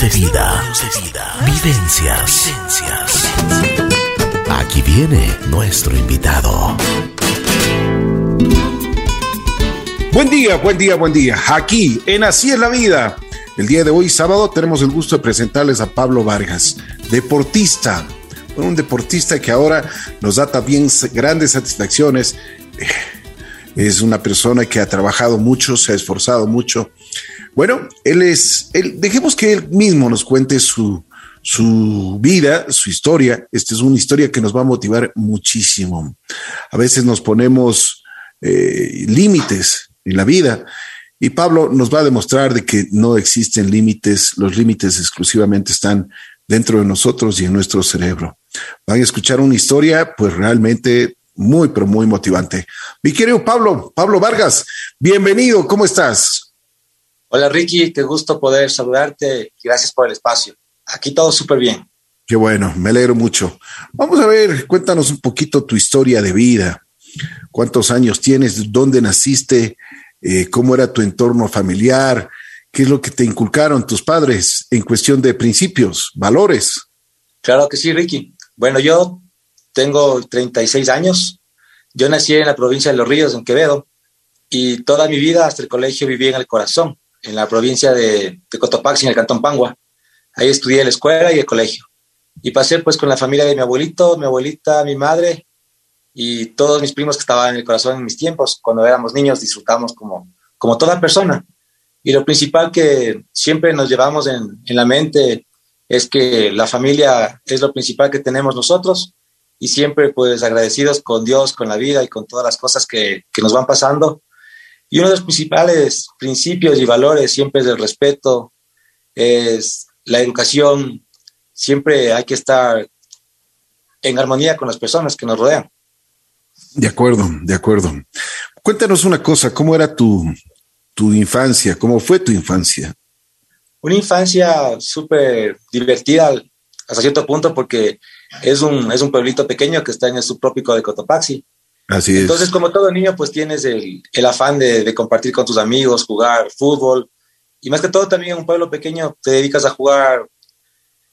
de vida. Vivencias. Aquí viene nuestro invitado. Buen día, buen día, buen día. Aquí en Así es la vida. El día de hoy, sábado, tenemos el gusto de presentarles a Pablo Vargas, deportista. Un deportista que ahora nos da también grandes satisfacciones. Es una persona que ha trabajado mucho, se ha esforzado mucho. Bueno, él es, él, dejemos que él mismo nos cuente su, su vida, su historia. Esta es una historia que nos va a motivar muchísimo. A veces nos ponemos eh, límites en la vida. Y Pablo nos va a demostrar de que no existen límites, los límites exclusivamente están dentro de nosotros y en nuestro cerebro. Van a escuchar una historia, pues realmente muy, pero muy motivante. Mi querido Pablo, Pablo Vargas, bienvenido, ¿cómo estás? Hola Ricky, qué gusto poder saludarte y gracias por el espacio. Aquí todo súper bien. Qué bueno, me alegro mucho. Vamos a ver, cuéntanos un poquito tu historia de vida cuántos años tienes, dónde naciste, eh, cómo era tu entorno familiar, qué es lo que te inculcaron tus padres en cuestión de principios, valores. Claro que sí, Ricky. Bueno, yo tengo 36 años. Yo nací en la provincia de Los Ríos, en Quevedo, y toda mi vida hasta el colegio viví en el corazón, en la provincia de, Cotopaxi, en el cantón Pangua. Ahí estudié la escuela y el colegio. Y pasé pues con la familia de mi abuelito, mi abuelita, mi madre y todos mis primos que estaban en el corazón en mis tiempos, cuando éramos niños, disfrutamos como, como toda persona. Y lo principal que siempre nos llevamos en, en la mente es que la familia es lo principal que tenemos nosotros y siempre pues agradecidos con Dios, con la vida y con todas las cosas que, que nos van pasando. Y uno de los principales principios y valores siempre es el respeto, es la educación, siempre hay que estar en armonía con las personas que nos rodean. De acuerdo, de acuerdo. Cuéntanos una cosa, ¿cómo era tu, tu infancia? ¿Cómo fue tu infancia? Una infancia súper divertida hasta cierto punto porque es un, es un pueblito pequeño que está en el subtrópico de Cotopaxi. Así es. Entonces, como todo niño, pues tienes el, el afán de, de, compartir con tus amigos, jugar fútbol. Y más que todo, también en un pueblo pequeño te dedicas a jugar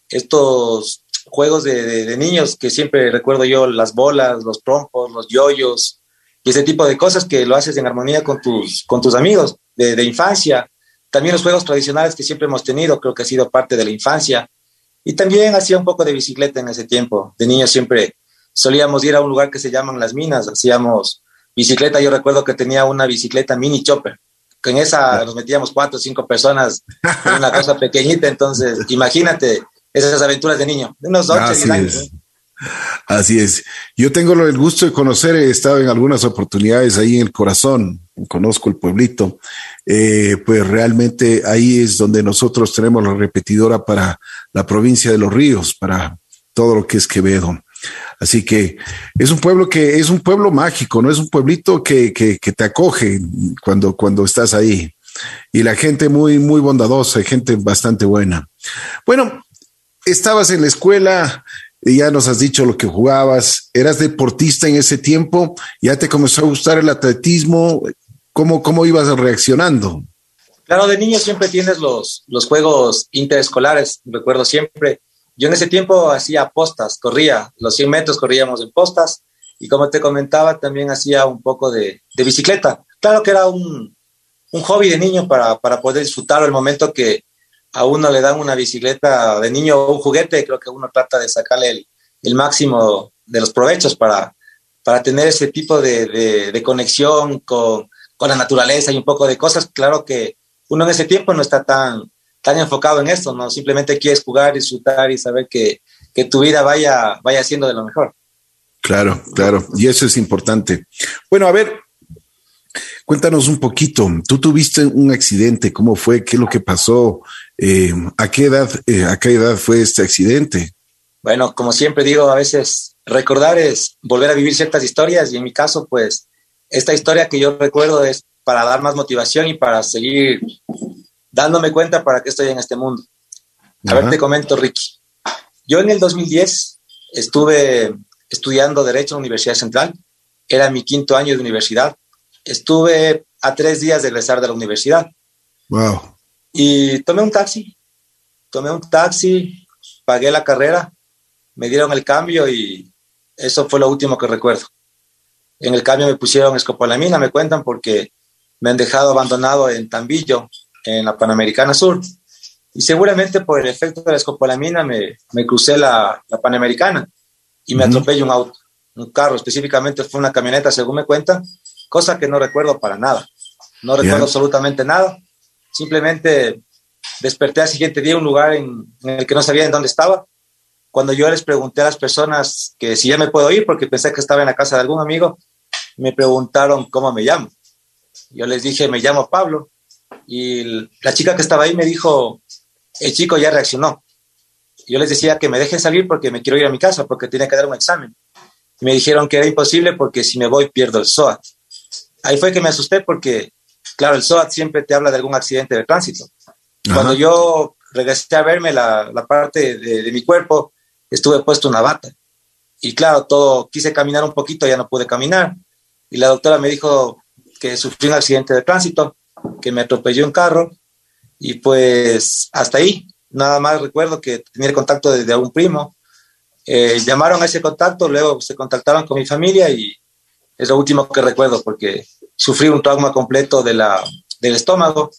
estos juegos de, de, niños que siempre recuerdo yo, las bolas, los trompos, los yoyos y ese tipo de cosas que lo haces en armonía con tus, con tus amigos de, infancia. También los juegos tradicionales que siempre hemos tenido, creo que ha sido parte de la infancia. Y también hacía un poco de bicicleta en ese tiempo. De niños siempre solíamos ir a un lugar que se llaman Las Minas, hacíamos bicicleta. Yo recuerdo que tenía una bicicleta mini chopper. Que en esa nos metíamos cuatro o cinco personas en una cosa pequeñita. Entonces, imagínate, esas aventuras de niño, de unos 8 Así años. es. Así es. Yo tengo el gusto de conocer, he estado en algunas oportunidades ahí en el corazón, conozco el pueblito, eh, pues realmente ahí es donde nosotros tenemos la repetidora para la provincia de los ríos, para todo lo que es Quevedo. Así que es un pueblo que es un pueblo mágico, no es un pueblito que, que, te acoge cuando, cuando estás ahí. Y la gente muy, muy bondadosa, gente bastante buena. Bueno, estabas en la escuela, y ya nos has dicho lo que jugabas, eras deportista en ese tiempo, ya te comenzó a gustar el atletismo, ¿cómo, cómo ibas reaccionando? Claro, de niño siempre tienes los, los juegos interescolares, recuerdo siempre. Yo en ese tiempo hacía postas, corría, los 100 metros corríamos en postas y como te comentaba, también hacía un poco de, bicicleta. Claro que era un, un hobby de niño para, para poder disfrutar el momento que, a uno le dan una bicicleta de niño o un juguete, creo que uno trata de sacarle el, el máximo de los provechos para, para tener ese tipo de, de, de conexión con, con, la naturaleza y un poco de cosas. Claro que uno en ese tiempo no está tan, tan enfocado en esto, ¿no? Simplemente quieres jugar, disfrutar y saber que, que tu vida vaya, vaya siendo de lo mejor. Claro, claro, y eso es importante. Bueno, a ver, Cuéntanos un poquito, tú tuviste un accidente, ¿cómo fue? ¿Qué es lo que pasó? Eh, ¿a, qué edad, eh, ¿A qué edad fue este accidente? Bueno, como siempre digo, a veces recordar es volver a vivir ciertas historias y en mi caso, pues, esta historia que yo recuerdo es para dar más motivación y para seguir dándome cuenta para qué estoy en este mundo. A ver, te comento, Ricky. Yo en el 2010 estuve estudiando Derecho en la Universidad Central. Era mi quinto año de universidad estuve a tres días de regresar de la universidad. Wow. Y tomé un taxi tomé un taxi, pagué la carrera, me dieron el cambio y eso fue lo último que recuerdo. En el cambio me pusieron escopolamina, me cuentan, porque me han dejado abandonado en Tambillo, en la Panamericana Sur. Y seguramente por el efecto de la escopolamina me, me crucé la, la, Panamericana y me atropelló un auto, un carro, específicamente fue una camioneta, según me cuentan, cosa que no recuerdo para nada. No recuerdo absolutamente nada. Simplemente desperté al siguiente día en un lugar en, en, el que no sabía en dónde estaba. Cuando yo les pregunté a las personas que si ya me puedo ir, porque pensé que estaba en la casa de algún amigo, me preguntaron cómo me llamo. Yo les dije, me llamo Pablo. Y la chica que estaba ahí me dijo, el chico ya reaccionó. Yo les decía que me dejen salir porque me quiero ir a mi casa, porque tenía que dar un examen. Y me dijeron que era imposible porque si me voy pierdo el SOAT. Ahí fue que me asusté porque, claro, el SOAT siempre te habla de algún accidente de tránsito. Cuando yo regresé a verme la, la parte de, de, mi cuerpo, estuve puesto una bata. Y claro, todo, quise caminar un poquito, ya no pude caminar. Y la doctora me dijo que sufrí un accidente de tránsito, que me atropelló un carro. Y pues hasta ahí, nada más recuerdo que tenía el contacto de, de un primo. Eh, llamaron a ese contacto, luego se contactaron con mi familia y es lo último que recuerdo porque sufrí un trauma completo de la, del estómago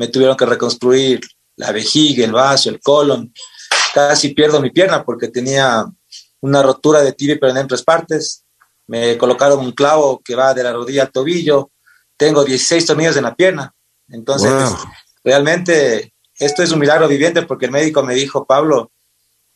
me tuvieron que reconstruir la vejiga, el vaso, el colon. Casi pierdo mi pierna porque tenía una rotura de tibia y en tres partes. Me colocaron un clavo que va de la rodilla al tobillo. Tengo 16 tornillos en la pierna. Entonces, wow. realmente esto es un milagro viviente porque el médico me dijo, Pablo,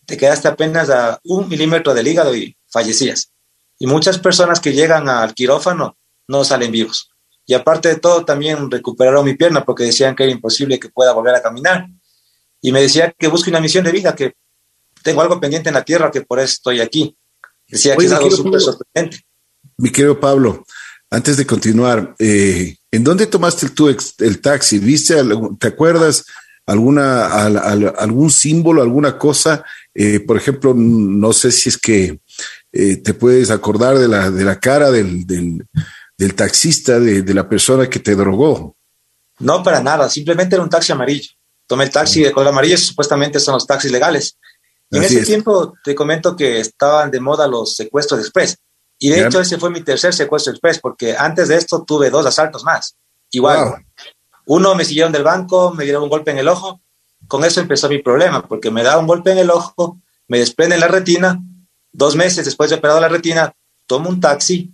te quedaste apenas a un milímetro del hígado y fallecías. Y muchas personas que llegan al quirófano no salen vivos. Y aparte de todo, también recuperaron mi pierna porque decían que era imposible que pueda volver a caminar. Y me decía que busque una misión de vida, que tengo algo pendiente en la tierra, que por eso estoy aquí. Decía Oye, que es algo súper sorprendente. Mi querido Pablo, antes de continuar, eh, ¿en dónde tomaste el, tu el taxi? ¿Viste, te acuerdas alguna, al, al, algún símbolo, alguna cosa? Eh, por ejemplo, no sé si es que eh, te puedes acordar de la, de la cara del, del del taxista, de, de, la persona que te drogó. No, para nada, simplemente era un taxi amarillo. Tomé el taxi de color amarillo, supuestamente son los taxis legales. Y en ese es. tiempo te comento que estaban de moda los secuestros express. Y de hecho ese fue mi tercer secuestro express, porque antes de esto tuve dos asaltos más. Igual, wow. uno me siguieron del banco, me dieron un golpe en el ojo. Con eso empezó mi problema, porque me da un golpe en el ojo, me desprenden la retina. Dos meses después de operado la retina, tomo un taxi,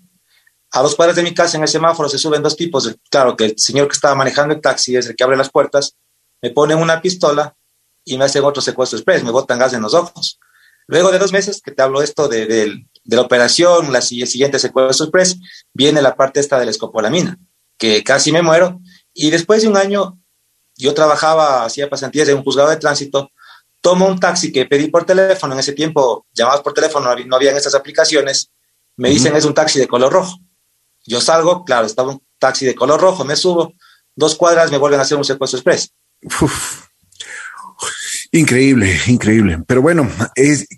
a dos cuadras de mi casa en el semáforo se suben dos tipos. Claro que el señor que estaba manejando el taxi es el que abre las puertas, me ponen una pistola y me hacen otro secuestro express, me botan gas en los ojos. Luego de dos meses que te hablo esto de, de, de la operación, la siguiente secuestro express, viene la parte esta de la escopolamina, que casi me muero. Y después de un año, yo trabajaba, hacía pasantías en un juzgado de tránsito, tomo un taxi que pedí por teléfono, en ese tiempo llamadas por teléfono, no habían estas aplicaciones, me dicen uh -huh. es un taxi de color rojo. Yo salgo, claro, estaba un taxi de color rojo, me subo, dos cuadras me vuelven a hacer un secuestro express. Uf. Increíble, increíble. Pero bueno,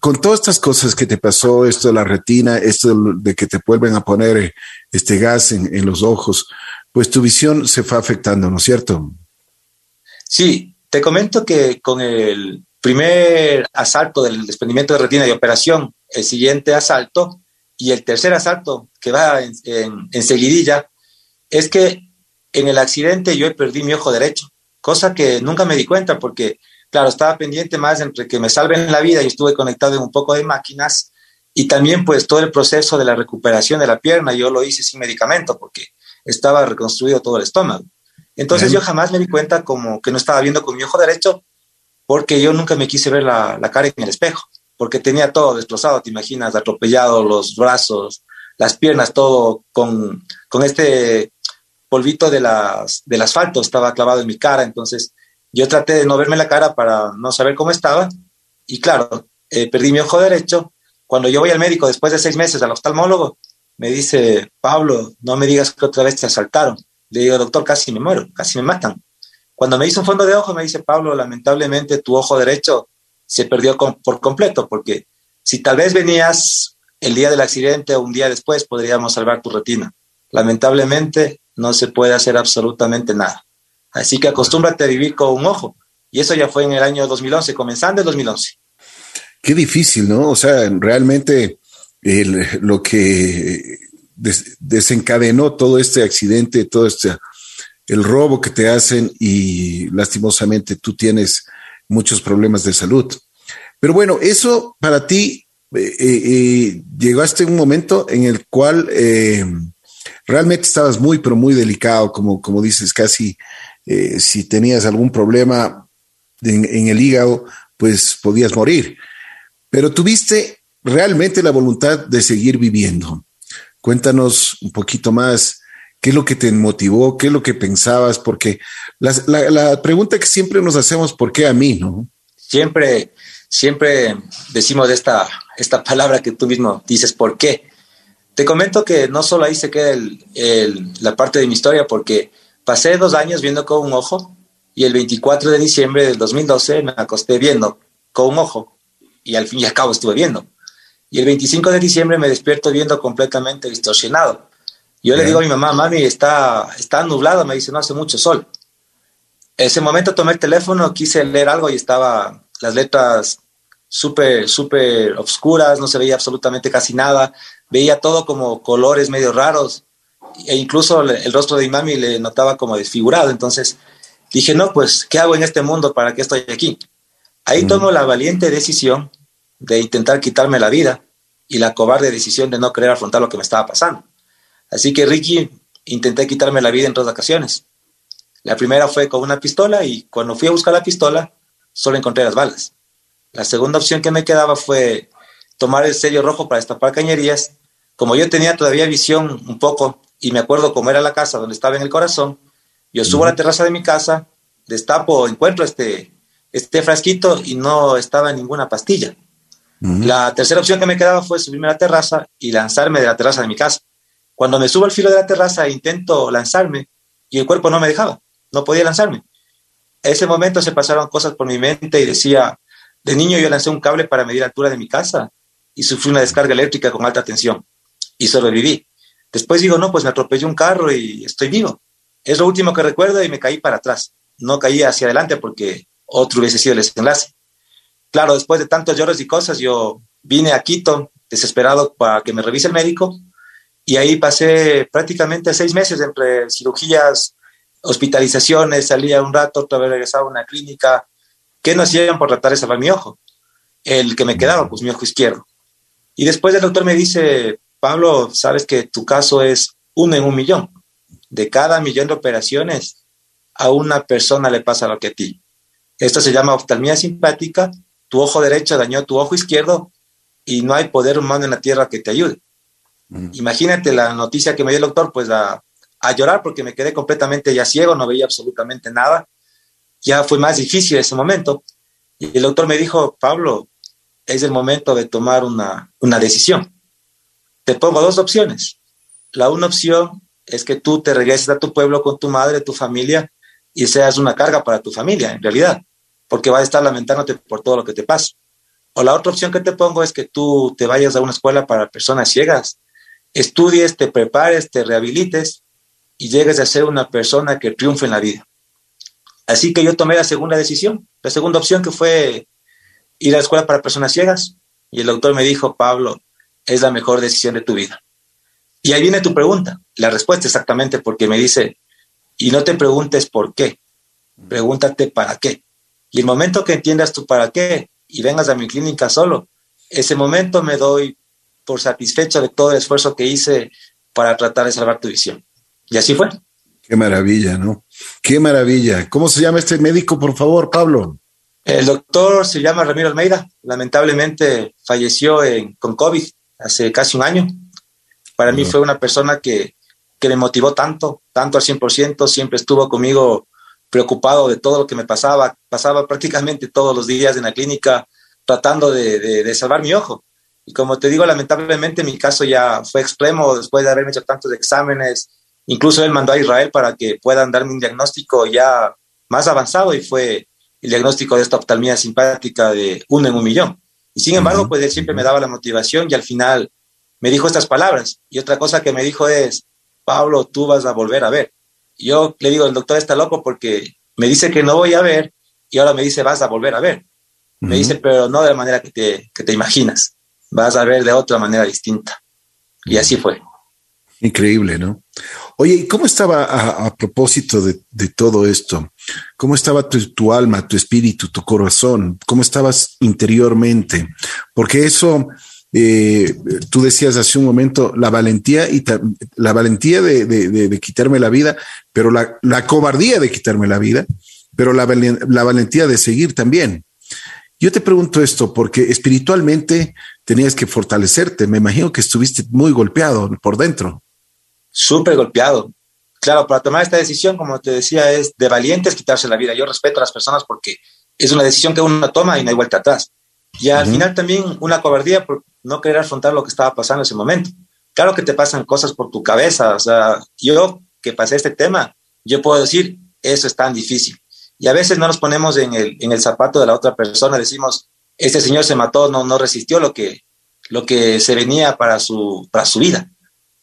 con todas estas cosas que te pasó, esto de la retina, esto de que te vuelven a poner este gas en, los ojos, pues tu visión se fue afectando, ¿no es cierto? Sí, te comento que con el primer asalto del desprendimiento de retina de operación, el siguiente asalto, y el tercer asalto que va en, seguidilla es que en el accidente yo perdí mi ojo derecho, cosa que nunca me di cuenta porque, claro, estaba pendiente más entre que me salven la vida y estuve conectado en un poco de máquinas y también pues todo el proceso de la recuperación de la pierna, yo lo hice sin medicamento porque estaba reconstruido todo el estómago. Entonces Bien. yo jamás me di cuenta como que no estaba viendo con mi ojo derecho porque yo nunca me quise ver la, la cara en el espejo porque tenía todo destrozado, te imaginas, atropellado, los brazos, las piernas, todo con, con este polvito de las, del asfalto estaba clavado en mi cara, entonces yo traté de no verme la cara para no saber cómo estaba, y claro, eh, perdí mi ojo derecho. Cuando yo voy al médico después de seis meses al oftalmólogo, me dice, Pablo, no me digas que otra vez te asaltaron. Le digo, doctor, casi me muero, casi me matan. Cuando me hizo un fondo de ojo, me dice, Pablo, lamentablemente tu ojo derecho se perdió por completo, porque si tal vez venías el día del accidente o un día después, podríamos salvar tu retina. Lamentablemente, no se puede hacer absolutamente nada. Así que acostúmbrate a vivir con un ojo, Y eso ya fue en el año 2011, comenzando el 2011. Qué difícil, ¿no? O sea, realmente lo que desencadenó todo este accidente, todo este, el robo que te hacen y lastimosamente tú tienes muchos problemas de salud. Pero bueno, eso para ti eh, eh, eh, llegaste a un momento en el cual realmente estabas muy, pero muy delicado, como, como dices, casi si tenías algún problema en, el hígado, pues podías morir. Pero tuviste realmente la voluntad de seguir viviendo. Cuéntanos un poquito más qué es lo que te motivó, qué es lo que pensabas, porque la, la, pregunta que siempre nos hacemos, ¿por qué a mí? ¿no? Siempre, siempre decimos esta, esta palabra que tú mismo dices, ¿por qué? Te comento que no solo ahí se queda el, la parte de mi historia, porque pasé dos años viendo con un ojo y el 24 de diciembre del 2012 me acosté viendo con un ojo y al fin y al cabo estuve viendo. Y el 25 de diciembre me despierto viendo completamente distorsionado. Yo le digo a mi mamá, mami, está, está nublado, me dice, no hace mucho sol. Ese momento tomé el teléfono, quise leer algo y estaba las letras súper, súper oscuras, no se veía absolutamente casi nada, veía todo como colores medio raros e incluso el rostro de mi mami le notaba como desfigurado. Entonces dije, no, pues, ¿qué hago en este mundo? ¿Para qué estoy aquí? Ahí tomo la valiente decisión de intentar quitarme la vida y la cobarde decisión de no querer afrontar lo que me estaba pasando. Así que Ricky, intenté quitarme la vida en dos ocasiones. La primera fue con una pistola y cuando fui a buscar la pistola, solo encontré las balas. La segunda opción que me quedaba fue tomar el sello rojo para destapar cañerías. Como yo tenía todavía visión un poco y me acuerdo cómo era la casa donde estaba en el corazón, yo subo a la terraza de mi casa, destapo, encuentro este, este frasquito y no estaba ninguna pastilla. La tercera opción que me quedaba fue subirme a la terraza y lanzarme de la terraza de mi casa. Cuando me subo al filo de la terraza intento lanzarme y el cuerpo no me dejaba, no podía lanzarme. En ese momento se pasaron cosas por mi mente y decía, de niño yo lancé un cable para medir la altura de mi casa y sufrí una descarga eléctrica con alta tensión y sobreviví. Después digo, no, pues me atropelló un carro y estoy vivo. Es lo último que recuerdo y me caí para atrás. No caí hacia adelante porque otro hubiese sido el desenlace. Claro, después de tantos lloros y cosas, yo vine a Quito desesperado para que me revise el médico y ahí pasé prácticamente seis meses entre cirugías, hospitalizaciones, salía un rato, otra vez regresaba a una clínica. ¿Qué no hacían por tratar de salvar mi ojo? El que me quedaba, pues mi ojo izquierdo. Y después el doctor me dice, Pablo, sabes que tu caso es uno en un millón. De cada millón de operaciones, a una persona le pasa lo que a ti. Esto se llama oftalmía simpática tu ojo derecho dañó tu ojo izquierdo y no hay poder humano en la tierra que te ayude. Mm. Imagínate la noticia que me dio el doctor, pues a, a, llorar porque me quedé completamente ya ciego, no veía absolutamente nada. Ya fue más difícil ese momento. Y el doctor me dijo, Pablo, es el momento de tomar una, una decisión. Te pongo dos opciones. La una opción es que tú te regreses a tu pueblo con tu madre, tu familia, y seas una carga para tu familia, en realidad porque vas a estar lamentándote por todo lo que te pasa. O la otra opción que te pongo es que tú te vayas a una escuela para personas ciegas, estudies, te prepares, te rehabilites y llegues a ser una persona que triunfe en la vida. Así que yo tomé la segunda decisión, la segunda opción que fue ir a la escuela para personas ciegas. Y el doctor me dijo, Pablo, es la mejor decisión de tu vida. Y ahí viene tu pregunta, la respuesta exactamente, porque me dice, y no te preguntes por qué, pregúntate para qué. Y el momento que entiendas tú para qué y vengas a mi clínica solo, ese momento me doy por satisfecho de todo el esfuerzo que hice para tratar de salvar tu visión. Y así fue. Qué maravilla, ¿no? Qué maravilla. ¿Cómo se llama este médico, por favor, Pablo? El doctor se llama Ramiro Almeida. Lamentablemente falleció con COVID hace casi un año. Para mí fue una persona que, que me motivó tanto, tanto al 100%, siempre estuvo conmigo preocupado de todo lo que me pasaba. Pasaba prácticamente todos los días en la clínica tratando de, salvar mi ojo. Y como te digo, lamentablemente mi caso ya fue extremo después de haberme hecho tantos exámenes. Incluso él mandó a Israel para que puedan darme un diagnóstico ya más avanzado y fue el diagnóstico de esta oftalmía simpática de uno en un millón. Y sin embargo, pues él siempre me daba la motivación y al final me dijo estas palabras. Y otra cosa que me dijo es, Pablo, tú vas a volver a ver yo le digo, el doctor está loco porque me dice que no voy a ver y ahora me dice, vas a volver a ver. Me dice, pero no de la manera que te, que te imaginas, vas a ver de otra manera distinta. Y así fue. Increíble, ¿no? Oye, ¿y cómo estaba a, propósito de, todo esto? ¿Cómo estaba tu, alma, tu espíritu, tu corazón? ¿Cómo estabas interiormente? Porque eso, eh, tú decías hace un momento, la valentía y la valentía de, quitarme la vida, pero la, cobardía de quitarme la vida, pero la, la valentía de seguir también. Yo te pregunto esto porque espiritualmente tenías que fortalecerte. Me imagino que estuviste muy golpeado por dentro súper golpeado. Claro, para tomar esta decisión, como te decía, es de valientes quitarse la vida. Yo respeto a las personas porque es una decisión que uno toma y no hay vuelta atrás. Y al final también una cobardía por no querer afrontar lo que estaba pasando en ese momento. Claro que te pasan cosas por tu cabeza. O sea, yo que pasé este tema, yo puedo decir, eso es tan difícil. Y a veces no nos ponemos en el, en el zapato de la otra persona, decimos, este señor se mató, no, no resistió lo que, lo que se venía para su, para su vida.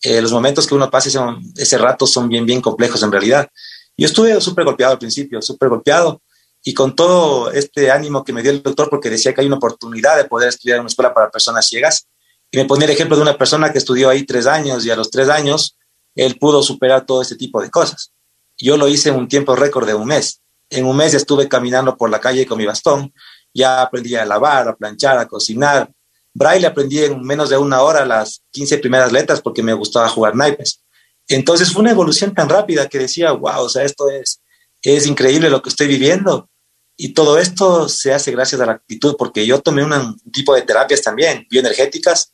Eh, los momentos que uno pasa ese, ese, rato son bien, bien complejos en realidad. Yo estuve súper golpeado al principio, súper golpeado, y con todo este ánimo que me dio el doctor, porque decía que hay una oportunidad de poder estudiar en una escuela para personas ciegas, y me ponía el ejemplo de una persona que estudió ahí tres años, y a los tres años él pudo superar todo este tipo de cosas. Yo lo hice en un tiempo récord de un mes. En un mes estuve caminando por la calle con mi bastón, ya aprendí a lavar, a planchar, a cocinar, Braille aprendí en menos de una hora las 15 primeras letras porque me gustaba jugar naipes. Entonces fue una evolución tan rápida que decía, wow, o sea, esto es, es increíble lo que estoy viviendo. Y todo esto se hace gracias a la actitud, porque yo tomé un tipo de terapias también, bioenergéticas,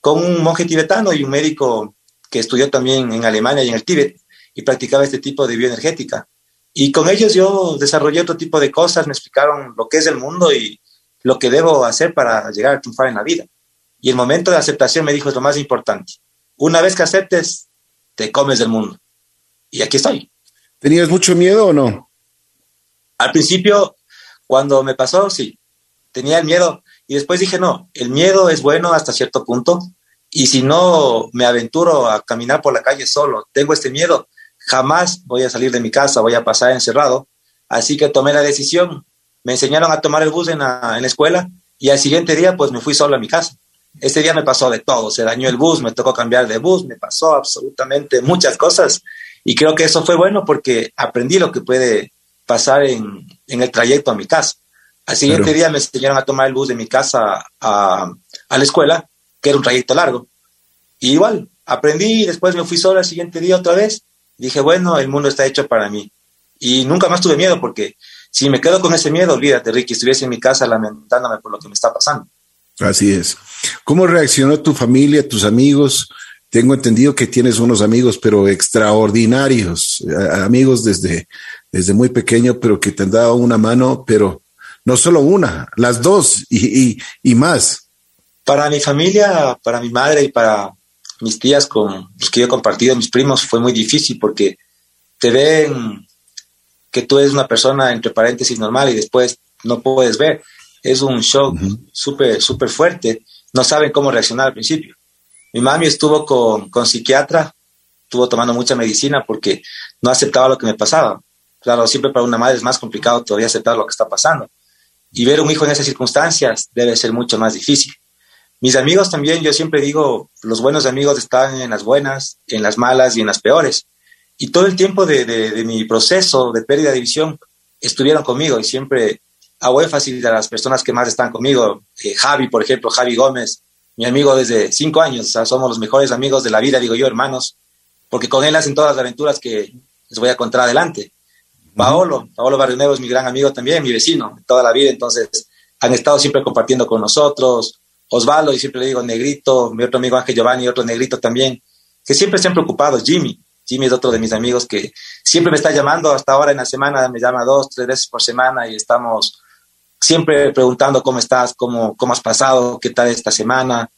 con un monje tibetano y un médico que estudió también en Alemania y en el Tíbet y practicaba este tipo de bioenergética. Y con ellos yo desarrollé otro tipo de cosas, me explicaron lo que es el mundo y, lo que debo hacer para llegar a triunfar en la vida. Y el momento de aceptación me dijo es lo más importante. Una vez que aceptes, te comes del mundo. Y aquí estoy. ¿Tenías mucho miedo o no? Al principio, cuando me pasó, sí, tenía el miedo. Y después dije, no, el miedo es bueno hasta cierto punto. Y si no me aventuro a caminar por la calle solo, tengo este miedo, jamás voy a salir de mi casa, voy a pasar encerrado. Así que tomé la decisión me enseñaron a tomar el bus en la, en la escuela y al siguiente día pues me fui solo a mi casa. Este día me pasó de todo, se dañó el bus, me tocó cambiar de bus, me pasó absolutamente muchas cosas y creo que eso fue bueno porque aprendí lo que puede pasar en, en el trayecto a mi casa. Al siguiente día me enseñaron a tomar el bus de mi casa a, a la escuela, que era un trayecto largo. Y igual, aprendí y después me fui solo al siguiente día otra vez. Dije, bueno, el mundo está hecho para mí. Y nunca más tuve miedo porque si me quedo con ese miedo, olvídate, Ricky, estuviese en mi casa lamentándome por lo que me está pasando. Así es. ¿Cómo reaccionó tu familia, tus amigos? Tengo entendido que tienes unos amigos, pero extraordinarios, amigos desde, desde muy pequeño, pero que te han dado una mano, pero no solo una, las dos y, y más. Para mi familia, para mi madre y para mis tías con los que yo he compartido, mis primos, fue muy difícil porque te ven que tú eres una persona, entre paréntesis, normal y después no puedes ver. Es un shock súper, súper fuerte. No saben cómo reaccionar al principio. Mi mami estuvo con, con psiquiatra, estuvo tomando mucha medicina porque no aceptaba lo que me pasaba. Claro, siempre para una madre es más complicado todavía aceptar lo que está pasando. Y ver un hijo en esas circunstancias debe ser mucho más difícil. Mis amigos también, yo siempre digo, los buenos amigos están en las buenas, en las malas y en las peores. Y todo el tiempo de, mi proceso de pérdida de visión estuvieron conmigo y siempre hago énfasis a las personas que más están conmigo. Eh, Javi, por ejemplo, Javi Gómez, mi amigo desde cinco años, o sea, somos los mejores amigos de la vida, digo yo, hermanos, porque con él hacen todas las aventuras que les voy a contar adelante. Paolo, Paolo Barrio es mi gran amigo también, mi vecino, toda la vida, entonces han estado siempre compartiendo con nosotros. Osvaldo, y siempre le digo negrito, mi otro amigo Ángel Giovanni, otro negrito también, que siempre están preocupados, Jimmy, Jimmy es otro de mis amigos que siempre me está llamando, hasta ahora en la semana me llama dos, tres veces por semana y estamos siempre preguntando cómo estás, cómo, cómo has pasado, qué tal esta semana.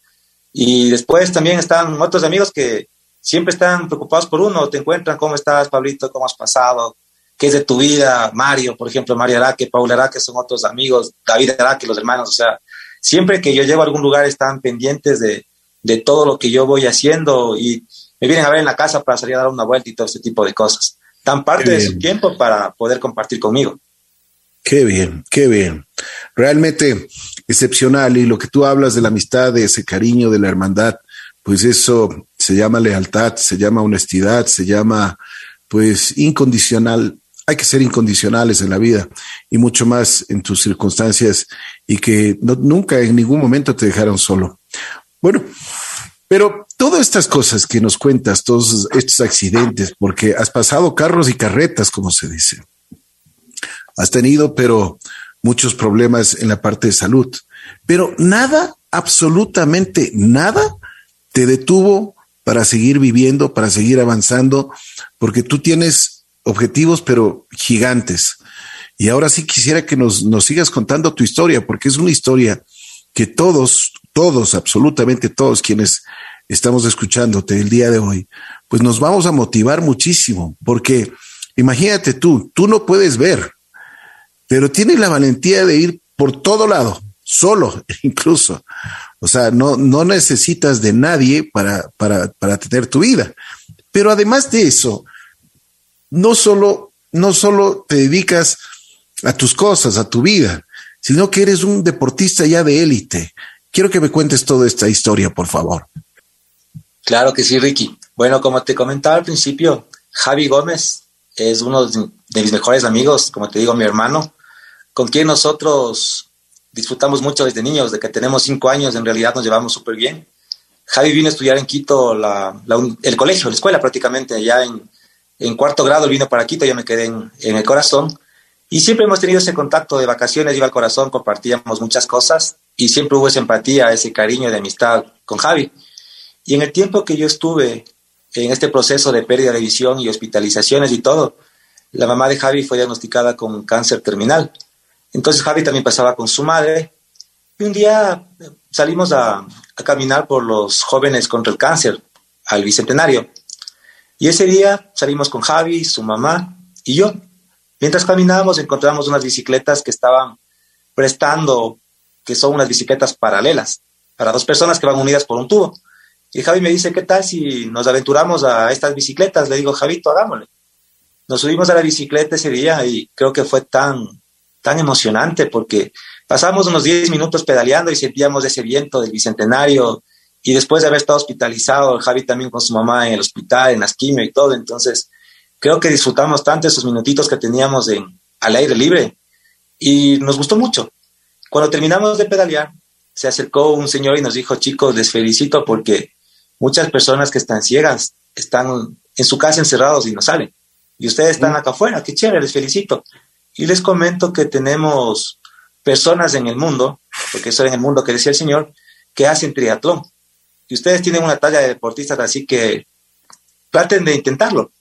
Y después también están otros amigos que siempre están preocupados por uno, te encuentran, cómo estás, Pablito, cómo has pasado, qué es de tu vida, Mario, por ejemplo, Mario Araque, Paul Araque son otros amigos, David Araque, los hermanos, o sea, siempre que yo llego a algún lugar están pendientes de, de todo lo que yo voy haciendo y me vienen a ver en la casa para salir a dar una vuelta y todo este tipo de cosas. Dan parte de su tiempo para poder compartir conmigo. Qué bien, qué bien. Realmente excepcional. Y lo que tú hablas de la amistad, de ese cariño, de la hermandad, pues eso se llama lealtad, se llama honestidad, se llama pues incondicional. Hay que ser incondicionales en la vida y mucho más en tus circunstancias y que nunca en ningún momento te dejaron solo. Bueno, pero todas estas cosas que nos cuentas, todos estos accidentes, porque has pasado carros y carretas, como se dice. Has tenido, pero muchos problemas en la parte de salud. Pero nada, absolutamente nada, te detuvo para seguir viviendo, para seguir avanzando, porque tú tienes objetivos, pero gigantes. Y ahora sí quisiera que nos, sigas contando tu historia, porque es una historia que todos, todos, absolutamente todos quienes estamos escuchándote el día de hoy, pues nos vamos a motivar muchísimo, porque imagínate tú, tú no puedes ver, pero tienes la valentía de ir por todo lado, solo incluso. O sea, no, no necesitas de nadie para, para, para tener tu vida. Pero además de eso, no solo, no solo te dedicas a tus cosas, a tu vida, sino que eres un deportista ya de élite. Quiero que me cuentes toda esta historia, por favor. Claro que sí, Ricky. Bueno, como te comentaba al principio, Javi Gómez es uno de mis mejores amigos, como te digo, mi hermano, con quien nosotros disfrutamos mucho desde niños, de que tenemos cinco años, en realidad nos llevamos súper bien. Javi vino a estudiar en Quito el colegio, la escuela prácticamente, ya en, cuarto grado vino para Quito, yo me quedé en, el corazón. Y siempre hemos tenido ese contacto de vacaciones, iba al corazón, compartíamos muchas cosas y siempre hubo esa empatía, ese cariño de amistad con Javi. Y en el tiempo que yo estuve en este proceso de pérdida de visión y hospitalizaciones y todo, la mamá de Javi fue diagnosticada con cáncer terminal. Entonces Javi también pasaba con su madre y un día salimos a, caminar por los jóvenes contra el cáncer al Bicentenario. Y ese día salimos con Javi, su mamá y yo. Mientras caminábamos encontramos unas bicicletas que estaban prestando, que son unas bicicletas paralelas, para dos personas que van unidas por un tubo. Y Javi me dice, ¿qué tal si nos aventuramos a estas bicicletas? Le digo, Javito, hagámosle. Nos subimos a la bicicleta ese día y creo que fue tan, tan emocionante porque pasamos unos 10 minutos pedaleando y sentíamos ese viento del bicentenario y después de haber estado hospitalizado, Javi también con su mamá en el hospital, en las quimio y todo, entonces creo que disfrutamos tanto esos minutitos que teníamos en, al aire libre y nos gustó mucho. Cuando terminamos de pedalear, se acercó un señor y nos dijo, chicos, les felicito porque Muchas personas que están ciegas están en su casa encerrados y no salen. Y ustedes están acá afuera, qué chévere, les felicito. Y les comento que tenemos personas en el mundo, porque eso en el mundo que decía el Señor, que hacen triatlón. Y ustedes tienen una talla de deportistas, así que traten de intentarlo.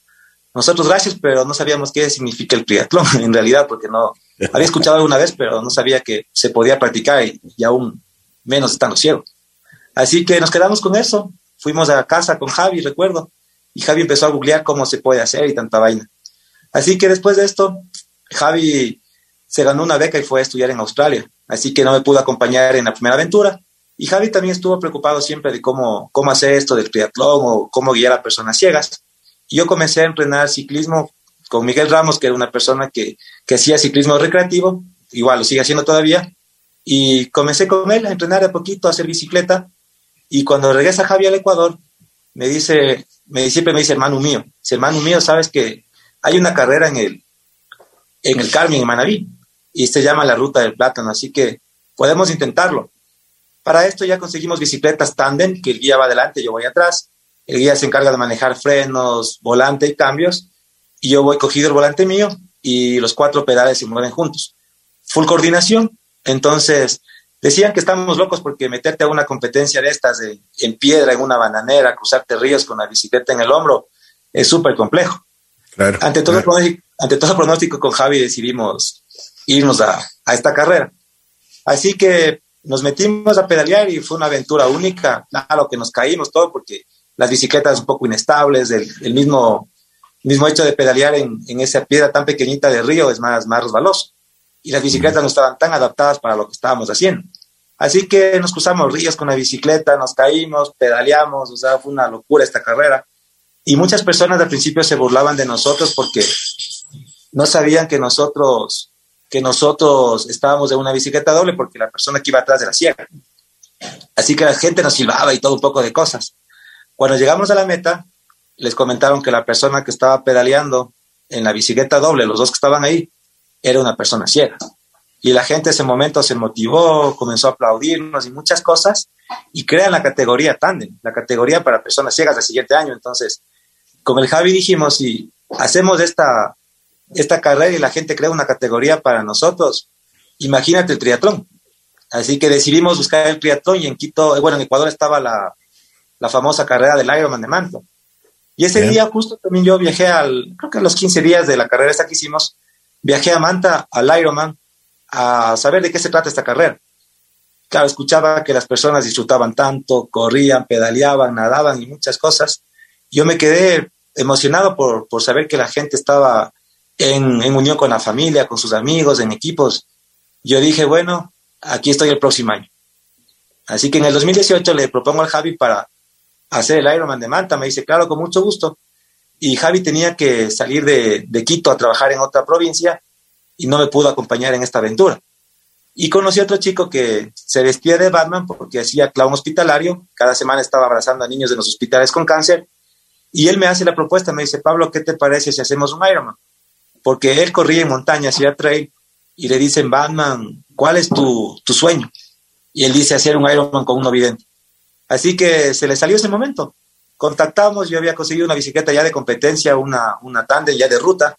Nosotros gracias, pero no sabíamos qué significa el triatlón en realidad, porque no había escuchado alguna vez, pero no sabía que se podía practicar y, y aún menos estando ciego. Así que nos quedamos con eso fuimos a casa con Javi, recuerdo, y Javi empezó a googlear cómo se puede hacer y tanta vaina. Así que después de esto, Javi se ganó una beca y fue a estudiar en Australia, así que no me pudo acompañar en la primera aventura. Y Javi también estuvo preocupado siempre de cómo, cómo hacer esto del triatlón o cómo guiar a personas ciegas. Y yo comencé a entrenar ciclismo con Miguel Ramos, que era una persona que, que hacía ciclismo recreativo, igual lo sigue haciendo todavía, y comencé con él a entrenar a poquito, a hacer bicicleta, y cuando regresa Javi al Ecuador, me dice, me, siempre me dice, hermano mío, dice, hermano mío, sabes que hay una carrera en el, en el Carmen, en Manaví, y se llama la Ruta del Plátano, así que podemos intentarlo. Para esto ya conseguimos bicicletas tándem, que el guía va adelante, yo voy atrás, el guía se encarga de manejar frenos, volante y cambios, y yo voy cogido el volante mío y los cuatro pedales se mueven juntos. Full coordinación, entonces Decían que estamos locos porque meterte a una competencia de estas en piedra, en una bananera, cruzarte ríos con la bicicleta en el hombro, es súper complejo. ante, todo Pronóstico, ante todo pronóstico con Javi decidimos irnos a, esta carrera. Así que nos metimos a pedalear y fue una aventura única. Claro que nos caímos todo porque las bicicletas un poco inestables, el, mismo, mismo hecho de pedalear en, en, esa piedra tan pequeñita de río es más, más resbaloso y las bicicletas no estaban tan adaptadas para lo que estábamos haciendo. Así que nos cruzamos ríos con la bicicleta, nos caímos, pedaleamos, o sea, fue una locura esta carrera. Y muchas personas al principio se burlaban de nosotros porque no sabían que nosotros que nosotros estábamos en una bicicleta doble porque la persona que iba atrás de la sierra. Así que la gente nos silbaba y todo un poco de cosas. Cuando llegamos a la meta, les comentaron que la persona que estaba pedaleando en la bicicleta doble, los dos que estaban ahí, era una persona ciega. Y la gente en ese momento se motivó, comenzó a aplaudirnos y muchas cosas, y crean la categoría tándem, la categoría para personas ciegas del siguiente año. Entonces, con el Javi dijimos, si hacemos esta, esta carrera y la gente crea una categoría para nosotros, imagínate el triatlón. Así que decidimos buscar el triatlón y en Quito, bueno, en Ecuador estaba la, la famosa carrera del Ironman de Manto. Y ese día justo también yo viajé al, creo que a los 15 días de la carrera esta que hicimos, viajé a Manta, al Ironman, a saber de qué se trata esta carrera. Claro, escuchaba que las personas disfrutaban tanto, corrían, pedaleaban, nadaban y muchas cosas. Yo me quedé emocionado por, por saber que la gente estaba en, en, unión con la familia, con sus amigos, en equipos. Yo dije, bueno, aquí estoy el próximo año. Así que en el 2018 le propongo al Javi para hacer el Ironman de Manta. Me dice, claro, con mucho gusto. Y Javi tenía que salir de, Quito a trabajar en otra provincia y no me pudo acompañar en esta aventura. Y conocí a otro chico que se vestía de Batman porque hacía clown hospitalario. Cada semana estaba abrazando a niños de los hospitales con cáncer. Y él me hace la propuesta, me dice, Pablo, ¿qué te parece si hacemos un Ironman? Porque él corría en montaña, hacía trail, y le dicen, Batman, ¿cuál es tu, tu sueño? Y él dice, hacer un Ironman con un vidente. Así que se le salió ese momento. Contactamos, yo había conseguido una bicicleta ya de competencia, una, una tándem ya de ruta,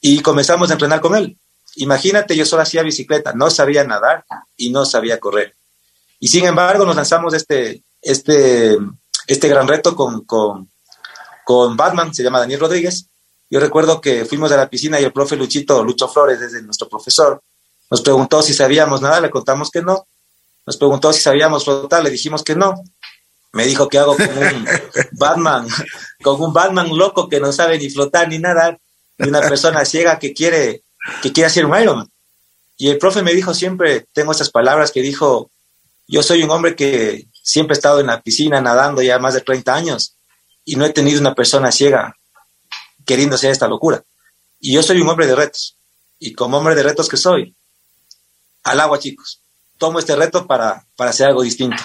y comenzamos a entrenar con él. Imagínate, yo solo hacía bicicleta, no sabía nadar y no sabía correr. Y sin embargo, nos lanzamos este, este, este gran reto con, con, con Batman, se llama Daniel Rodríguez. Yo recuerdo que fuimos a la piscina y el profe Luchito, Lucho Flores, desde nuestro profesor, nos preguntó si sabíamos nadar, le contamos que no. Nos preguntó si sabíamos flotar, le dijimos que no. Me dijo que hago con un Batman, con un Batman loco que no sabe ni flotar ni nadar, y una persona ciega que quiere, que quiere hacer un Ironman. Y el profe me dijo siempre, tengo estas palabras que dijo, yo soy un hombre que siempre he estado en la piscina nadando ya más de 30 años y no he tenido una persona ciega queriendo hacer esta locura. Y yo soy un hombre de retos. Y como hombre de retos que soy, al agua, chicos. Tomo este reto para, para hacer algo distinto.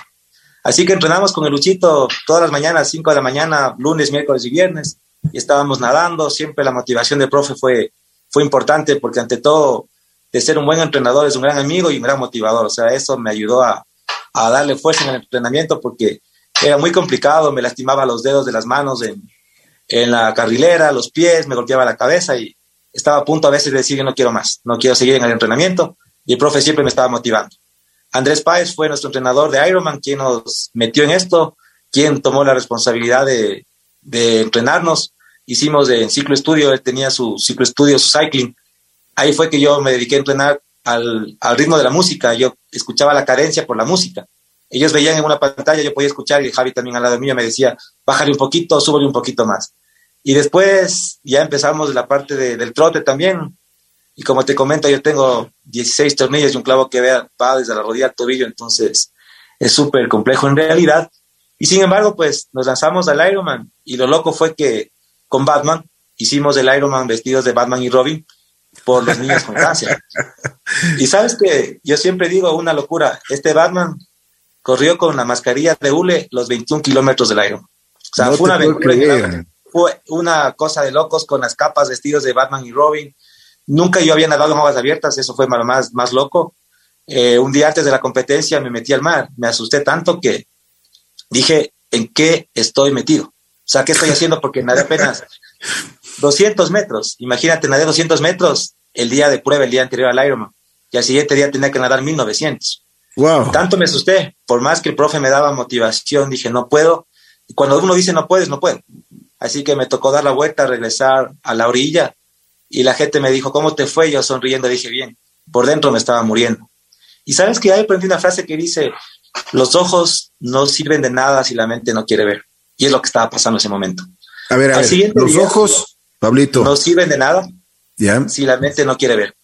Así que entrenamos con el Luchito todas las mañanas, 5 de la mañana, lunes, miércoles y viernes, y estábamos nadando. Siempre la motivación del profe fue, fue importante porque ante todo, de ser un buen entrenador, es un gran amigo y un gran motivador. O sea, eso me ayudó a, a darle fuerza en el entrenamiento porque era muy complicado, me lastimaba los dedos de las manos en, en la carrilera, los pies, me golpeaba la cabeza y estaba a punto a veces de decir no quiero más, no quiero seguir en el entrenamiento y el profe siempre me estaba motivando. Andrés Páez fue nuestro entrenador de Ironman, quien nos metió en esto, quien tomó la responsabilidad de, entrenarnos. Hicimos en ciclo estudio, él tenía su ciclo estudio, su cycling. Ahí fue que yo me dediqué a entrenar al, ritmo de la música. Yo escuchaba la cadencia por la música. Ellos veían en una pantalla, yo podía escuchar y Javi también al lado mío me decía, bájale un poquito, súbele un poquito más. Y después ya empezamos la parte de, del trote también. Y como te comento, yo tengo 16 tornillos y un clavo que va desde la rodilla al tobillo, entonces es súper complejo en realidad. Y sin embargo, pues nos lanzamos al Ironman y lo loco fue que con Batman hicimos el Ironman vestidos de Batman y Robin por los niños con cáncer. Y sabes que yo siempre digo una locura, este Batman corrió con la mascarilla de hule los 21 kilómetros del Ironman. O sea, fue, una fue una cosa de locos con las capas vestidos de Batman y Robin. Nunca yo había nadado en aguas abiertas, eso fue más, más loco. Eh, un día antes de la competencia me metí al mar, me asusté tanto que dije, ¿en qué estoy metido? O sea, ¿qué estoy haciendo? Porque nadé apenas 200 metros. Imagínate, nadé 200 metros el día de prueba, el día anterior al Ironman. Y al siguiente día tenía que nadar 1900. Wow. Tanto me asusté, por más que el profe me daba motivación, dije, no puedo. Y cuando uno dice no puedes, no puedo. Así que me tocó dar la vuelta, regresar a la orilla y la gente me dijo, ¿cómo te fue? Yo sonriendo dije, bien, por dentro me estaba muriendo. Y sabes que ahí aprendí una frase que dice, los ojos no sirven de nada si la mente no quiere ver. Y es lo que estaba pasando en ese momento. A ver, a ver, los ojos, Pablito. No sirven de nada si la mente no quiere ver.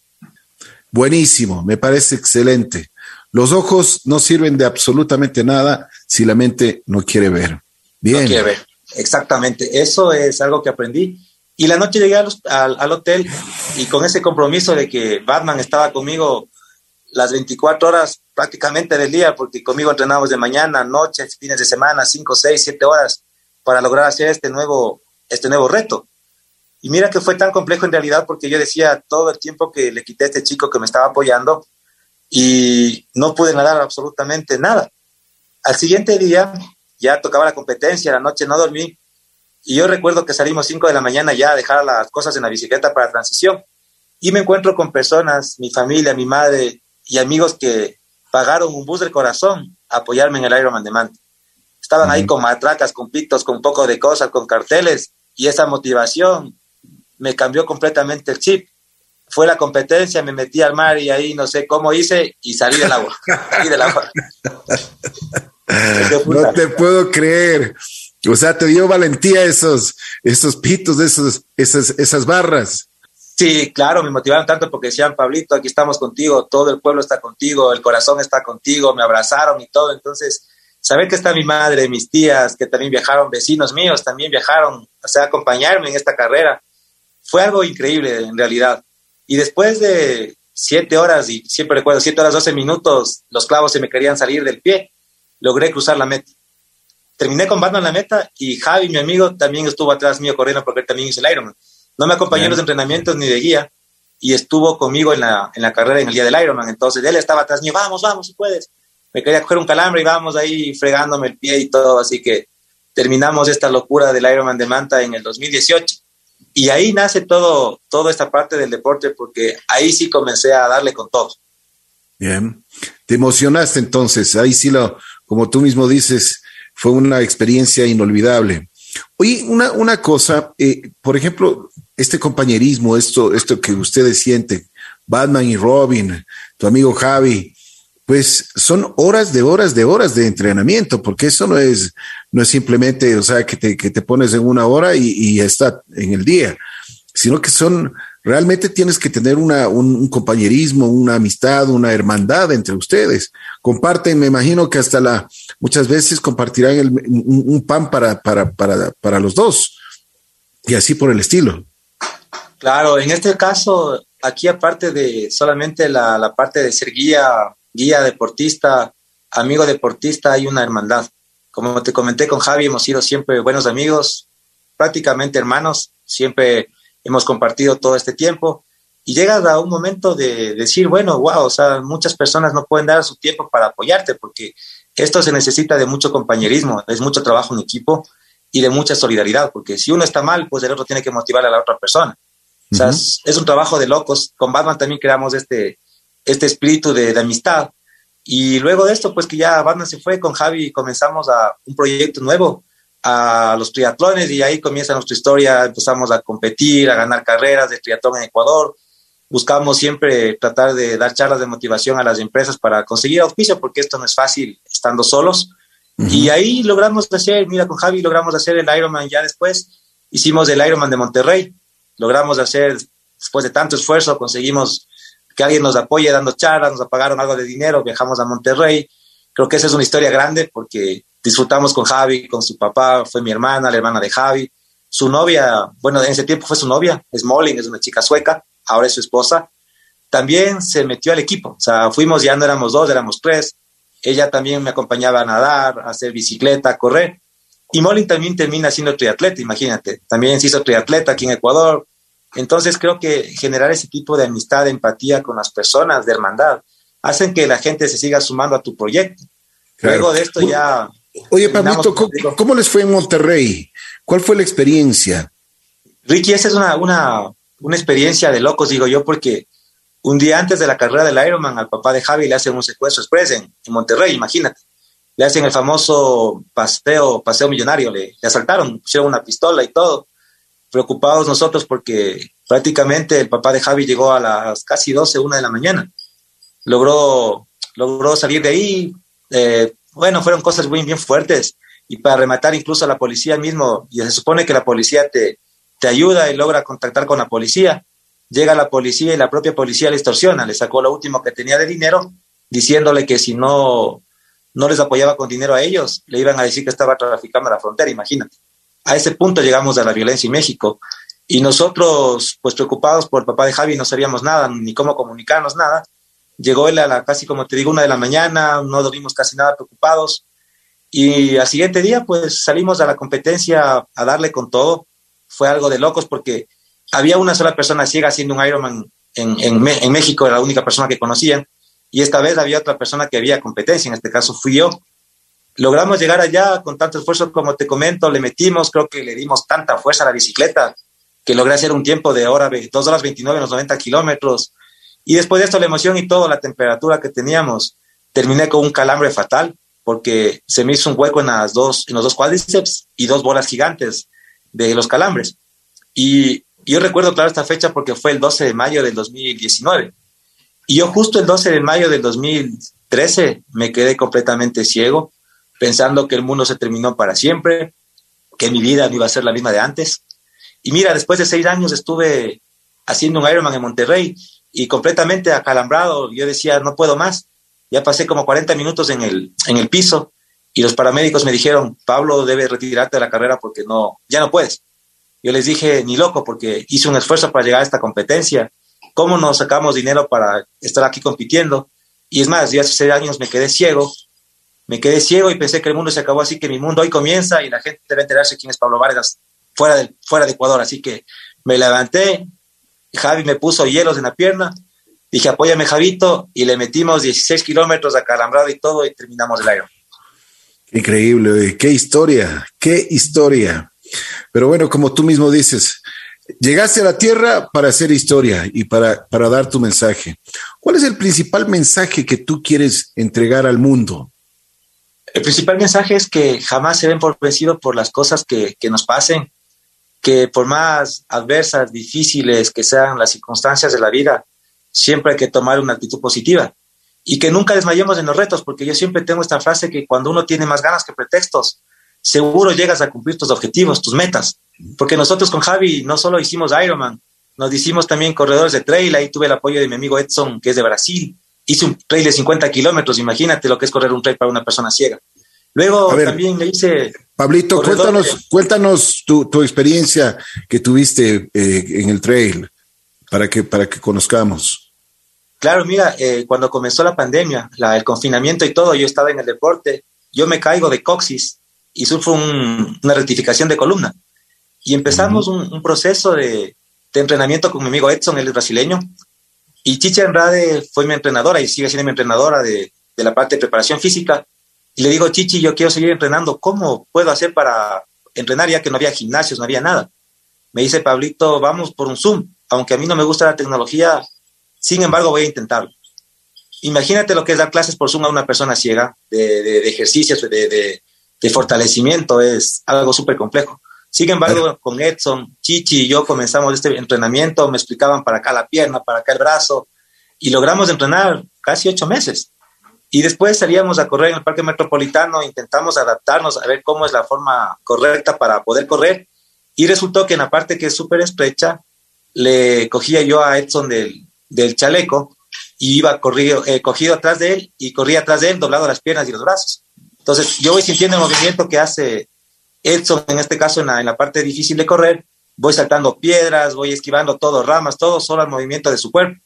Buenísimo, me parece excelente. Los ojos no sirven de absolutamente nada si la mente no quiere ver. Bien. No quiere ver, exactamente. Eso es algo que aprendí Y la noche llegué al, hotel y con ese compromiso de que Batman estaba conmigo las 24 horas prácticamente del día, porque conmigo entrenamos de mañana, noche, fines de semana, 5, 6, 7 horas para lograr hacer este nuevo, este nuevo reto. Y mira que fue tan complejo en realidad porque yo decía todo el tiempo que le quité a este chico que me estaba apoyando y no pude nadar absolutamente nada. Al siguiente día ya tocaba la competencia, la noche no dormí y yo recuerdo que salimos 5 de la mañana ya a dejar las cosas en la bicicleta para transición. Y me encuentro con personas, mi familia, mi madre y amigos que pagaron un bus del corazón a apoyarme en el Ironman de Manta. Estaban ahí con matracas, con pitos, con un poco de cosas, con carteles. Y esa motivación me cambió completamente el chip. Fue la competencia, me metí al mar y ahí no sé cómo hice y salí del agua. salí del agua. no te puedo creer. O sea, te dio valentía esos, esos pitos, esos, esas, esas barras. Sí, claro, me motivaron tanto porque decían, Pablito, aquí estamos contigo, todo el pueblo está contigo, el corazón está contigo, me abrazaron y todo. Entonces, saber que está mi madre, mis tías, que también viajaron, vecinos míos, también viajaron, o sea, acompañarme en esta carrera, fue algo increíble en realidad. Y después de siete horas, y siempre recuerdo, siete horas, doce minutos, los clavos se me querían salir del pie, logré cruzar la meta terminé con Batman la meta y Javi, mi amigo, también estuvo atrás mío corriendo porque él también hizo el Ironman. No me acompañó en los entrenamientos ni de guía y estuvo conmigo en la, en la carrera en el día del Ironman. Entonces él estaba atrás mío, vamos, vamos, si puedes. Me quería coger un calambre y vamos ahí fregándome el pie y todo. Así que terminamos esta locura del Ironman de Manta en el 2018. Y ahí nace todo, toda esta parte del deporte porque ahí sí comencé a darle con todo. Bien. Te emocionaste entonces, ahí sí lo, como tú mismo dices, fue una experiencia inolvidable. Oye, una, una cosa, eh, por ejemplo, este compañerismo, esto, esto que ustedes sienten, Batman y Robin, tu amigo Javi, pues son horas de horas de horas de entrenamiento, porque eso no es, no es simplemente, o sea, que te, que te pones en una hora y, y está en el día, sino que son realmente tienes que tener una, un, compañerismo, una amistad, una hermandad entre ustedes. Comparten, me imagino que hasta la, muchas veces compartirán el, un, pan para, para, para, para los dos y así por el estilo. Claro, en este caso, aquí aparte de solamente la, la parte de ser guía, guía deportista, amigo deportista, hay una hermandad. Como te comenté con Javi, hemos sido siempre buenos amigos, prácticamente hermanos, siempre hemos compartido todo este tiempo y llegas a un momento de decir, bueno, wow, o sea, muchas personas no pueden dar su tiempo para apoyarte porque esto se necesita de mucho compañerismo, es mucho trabajo en equipo y de mucha solidaridad, porque si uno está mal, pues el otro tiene que motivar a la otra persona. O sea, es, un trabajo de locos. Con Batman también creamos este, este espíritu de, de, amistad. Y luego de esto, pues que ya Batman se fue, con Javi comenzamos a un proyecto nuevo a los triatlones y ahí comienza nuestra historia, empezamos a competir, a ganar carreras de triatlón en Ecuador, buscamos siempre tratar de dar charlas de motivación a las empresas para conseguir auspicio, porque esto no es fácil estando solos. Y ahí logramos hacer, mira, con Javi logramos hacer el Ironman ya después, hicimos el Ironman de Monterrey, logramos hacer, después de tanto esfuerzo, conseguimos que alguien nos apoye dando charlas, nos apagaron algo de dinero, viajamos a Monterrey. Creo que esa es una historia grande porque disfrutamos con Javi, con su papá, fue mi hermana, la hermana de Javi. Su novia, bueno, en ese tiempo fue su novia, es Molin, es una chica sueca, ahora es su esposa. También se metió al equipo, o sea, fuimos, ya no éramos dos, éramos tres. Ella también me acompañaba a nadar, a hacer bicicleta, a correr. Y Molin también termina siendo triatleta, imagínate. También se hizo triatleta aquí en Ecuador. Entonces creo que generar ese tipo de amistad, de empatía con las personas, de hermandad, hacen que la gente se siga sumando a tu proyecto. Luego de esto ya Oye, Pablito, ¿cómo, les fue en Monterrey? ¿Cuál fue la experiencia? Ricky, esa es una, una, una experiencia de locos, digo yo, porque un día antes de la carrera del Ironman, al papá de Javi le hacen un secuestro express en, Monterrey, imagínate. Le hacen el famoso paseo, paseo millonario, le, le asaltaron, pusieron una pistola y todo. Preocupados nosotros porque prácticamente el papá de Javi llegó a las casi 12, una de la mañana. Logró, logró salir de ahí, eh, bueno, fueron cosas muy bien fuertes y para rematar incluso a la policía mismo, y se supone que la policía te, te ayuda y logra contactar con la policía. Llega la policía y la propia policía le extorsiona, le sacó lo último que tenía de dinero, diciéndole que si no, no les apoyaba con dinero a ellos, le iban a decir que estaba traficando a la frontera, imagínate. A ese punto llegamos a la violencia en México. Y nosotros, pues preocupados por el papá de Javi, no sabíamos nada, ni cómo comunicarnos, nada. Llegó él a casi, como te digo, una de la mañana, no dormimos casi nada preocupados. Y al siguiente día, pues salimos a la competencia a darle con todo. Fue algo de locos porque había una sola persona ciega haciendo un Ironman en, en, en México, era la única persona que conocían. Y esta vez había otra persona que había competencia, en este caso fui yo. Logramos llegar allá con tanto esfuerzo como te comento, le metimos, creo que le dimos tanta fuerza a la bicicleta que logré hacer un tiempo de hora, 2 horas 29 en los 90 kilómetros. Y después de esto, la emoción y todo, la temperatura que teníamos, terminé con un calambre fatal porque se me hizo un hueco en, las dos, en los dos cuádriceps y dos bolas gigantes de los calambres. Y yo recuerdo claro esta fecha porque fue el 12 de mayo del 2019. Y yo justo el 12 de mayo del 2013 me quedé completamente ciego, pensando que el mundo se terminó para siempre, que mi vida no iba a ser la misma de antes. Y mira, después de seis años estuve haciendo un Ironman en Monterrey y completamente acalambrado. Yo decía, no puedo más. Ya pasé como 40 minutos en el, en el piso y los paramédicos me dijeron, Pablo, debe retirarte de la carrera porque no, ya no puedes. Yo les dije, ni loco, porque hice un esfuerzo para llegar a esta competencia. ¿Cómo nos sacamos dinero para estar aquí compitiendo? Y es más, yo hace seis años me quedé ciego, me quedé ciego y pensé que el mundo se acabó, así que mi mundo hoy comienza y la gente debe enterarse quién es Pablo Vargas fuera de, fuera de Ecuador. Así que me levanté, Javi me puso hielos en la pierna, dije, apóyame Javito, y le metimos 16 kilómetros acalambrado y todo y terminamos el aire. Increíble, qué historia, qué historia. Pero bueno, como tú mismo dices, llegaste a la tierra para hacer historia y para, para dar tu mensaje. ¿Cuál es el principal mensaje que tú quieres entregar al mundo? El principal mensaje es que jamás se ven por vencidos por las cosas que, que nos pasen, que por más adversas, difíciles que sean las circunstancias de la vida, siempre hay que tomar una actitud positiva y que nunca desmayemos en los retos, porque yo siempre tengo esta frase que cuando uno tiene más ganas que pretextos, seguro llegas a cumplir tus objetivos, tus metas. Porque nosotros con Javi no solo hicimos Ironman, nos hicimos también corredores de trail, ahí tuve el apoyo de mi amigo Edson, que es de Brasil, hice un trail de 50 kilómetros, imagínate lo que es correr un trail para una persona ciega. Luego también le hice... Pablito, cuéntanos, cuéntanos tu, tu, experiencia que tuviste eh, en el trail para que, para que conozcamos. Claro, mira, eh, cuando comenzó la pandemia, la, el confinamiento y todo, yo estaba en el deporte, yo me caigo de coxis y sufro un, una rectificación de columna. Y empezamos uh -huh. un, un, proceso de, de, entrenamiento con mi amigo Edson, el brasileño, y Chicha Enrade fue mi entrenadora y sigue siendo mi entrenadora de, de la parte de preparación física. Y le digo, Chichi, yo quiero seguir entrenando, ¿cómo puedo hacer para entrenar ya que no había gimnasios, no había nada? Me dice, Pablito, vamos por un Zoom, aunque a mí no me gusta la tecnología, sin embargo voy a intentarlo. Imagínate lo que es dar clases por Zoom a una persona ciega de, de, de ejercicios, de, de fortalecimiento es algo súper complejo. Sin embargo, con Edson, Chichi y yo comenzamos este entrenamiento, me explicaban para acá la pierna, para acá el brazo, y logramos entrenar casi ocho meses. Y después salíamos a correr en el Parque Metropolitano, intentamos adaptarnos a ver cómo es la forma correcta para poder correr, y resultó que en la parte que es súper estrecha, le cogía yo a Edson del, del chaleco y iba corrido, eh, cogido atrás de él y corría atrás de él, doblado las piernas y los brazos. Entonces, yo voy sintiendo el movimiento que hace Edson, en este caso en la, en la, parte difícil de correr, voy saltando piedras, voy esquivando todo, ramas, todo solo al movimiento de su cuerpo.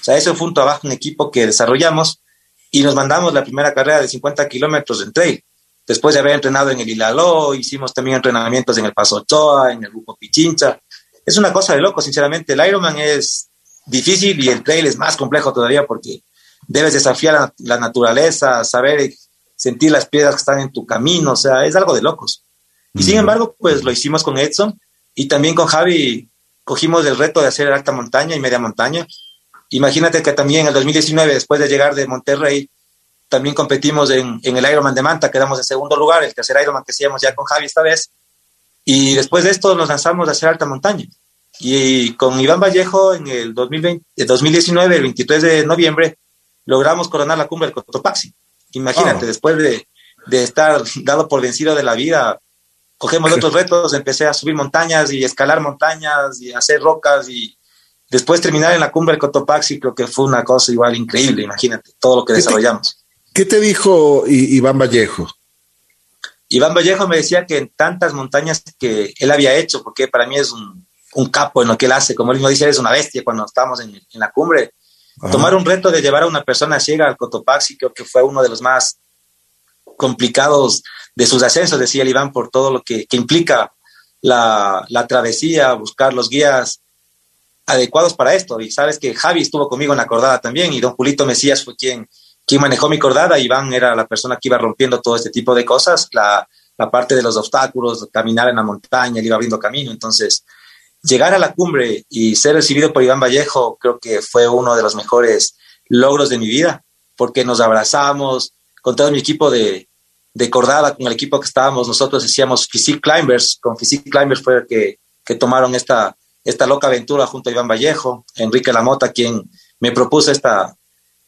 O sea, eso fue un trabajo en equipo que desarrollamos y nos mandamos la primera carrera de 50 kilómetros en trail. Después de haber entrenado en el Hilaló, hicimos también entrenamientos en el Paso Ochoa, en el Grupo Pichincha. Es una cosa de loco, sinceramente. El Ironman es difícil y el trail es más complejo todavía porque debes desafiar la, la naturaleza, saber sentir las piedras que están en tu camino, o sea, es algo de locos. Y sin embargo, pues lo hicimos con Edson y también con Javi cogimos el reto de hacer alta montaña y media montaña. Imagínate que también en el 2019, después de llegar de Monterrey, también competimos en, en, el Ironman de Manta, quedamos en segundo lugar, el tercer Ironman que hacíamos ya con Javi esta vez. Y después de esto nos lanzamos a hacer alta montaña. Y con Iván Vallejo en el 2020, 2019, el 23 de noviembre, logramos coronar la cumbre del Cotopaxi. Imagínate, oh. después de, de, estar dado por vencido de la vida, cogemos otros retos, empecé a subir montañas y escalar montañas y hacer rocas y después terminar en la cumbre del Cotopaxi, creo que fue una cosa igual increíble, imagínate, todo lo que desarrollamos. ¿Qué te dijo Iván Vallejo? Iván Vallejo me decía que en tantas montañas que él había hecho, porque para mí es un, un capo en lo que él hace, como él mismo dice, eres una bestia cuando estábamos en, en la cumbre. Tomar un reto de llevar a una persona ciega al Cotopaxi, creo que fue uno de los más complicados de sus ascensos, decía el Iván, por todo lo que, que implica la, la, travesía, buscar los guías adecuados para esto. Y sabes que Javi estuvo conmigo en la cordada también y don Julito Mesías fue quien, quien manejó mi cordada. Iván era la persona que iba rompiendo todo este tipo de cosas, la, la parte de los obstáculos, caminar en la montaña, él iba abriendo camino. Entonces, llegar a la cumbre y ser recibido por Iván Vallejo creo que fue uno de los mejores logros de mi vida, porque nos abrazamos con todo mi equipo de, de cordada, con el equipo que estábamos, nosotros decíamos Physique Climbers, con Physique Climbers fue el que, que tomaron esta, esta loca aventura junto a Iván Vallejo, Enrique Lamota, quien me propuso esta,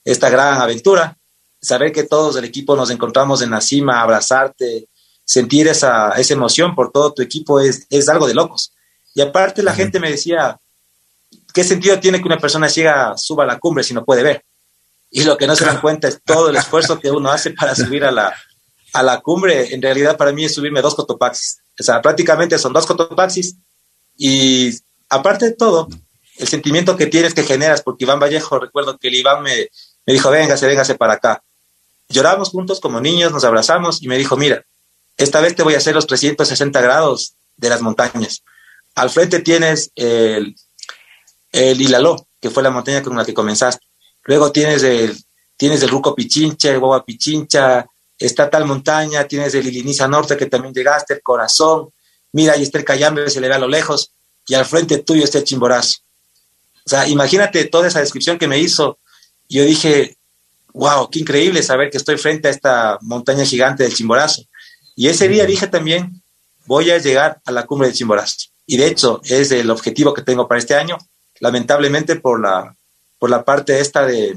esta gran aventura. Saber que todos el equipo nos encontramos en la cima, abrazarte, sentir esa, esa emoción por todo tu equipo es, es algo de locos. Y aparte la gente me decía, ¿qué sentido tiene que una persona ciega suba a la cumbre si no puede ver? Y lo que no se dan cuenta es todo el esfuerzo que uno hace para subir a la, a la cumbre. En realidad para mí es subirme dos cotopaxis. O sea, prácticamente son dos cotopaxis y aparte de todo, el sentimiento que tienes que generas, porque Iván Vallejo, recuerdo que el Iván me, me dijo, véngase, véngase para acá. Lloramos juntos como niños, nos abrazamos y me dijo, mira, esta vez te voy a hacer los 360 grados de las montañas. Al frente tienes el, el que fue la montaña con la que comenzaste. Luego tienes el, tienes el Ruco Pichincha, el Boba Pichincha, está tal montaña, tienes el Iliniza Norte que también llegaste, el Corazón, mira, ahí está el Cayambe, se le ve a lo lejos, y al frente tuyo está el Chimborazo. O sea, imagínate toda esa descripción que me hizo. Yo dije, wow, qué increíble saber que estoy frente a esta montaña gigante del Chimborazo. Y ese día dije también, voy a llegar a la cumbre del Chimborazo y de hecho es el objetivo que tengo para este año. Lamentablemente por la, por la parte esta de,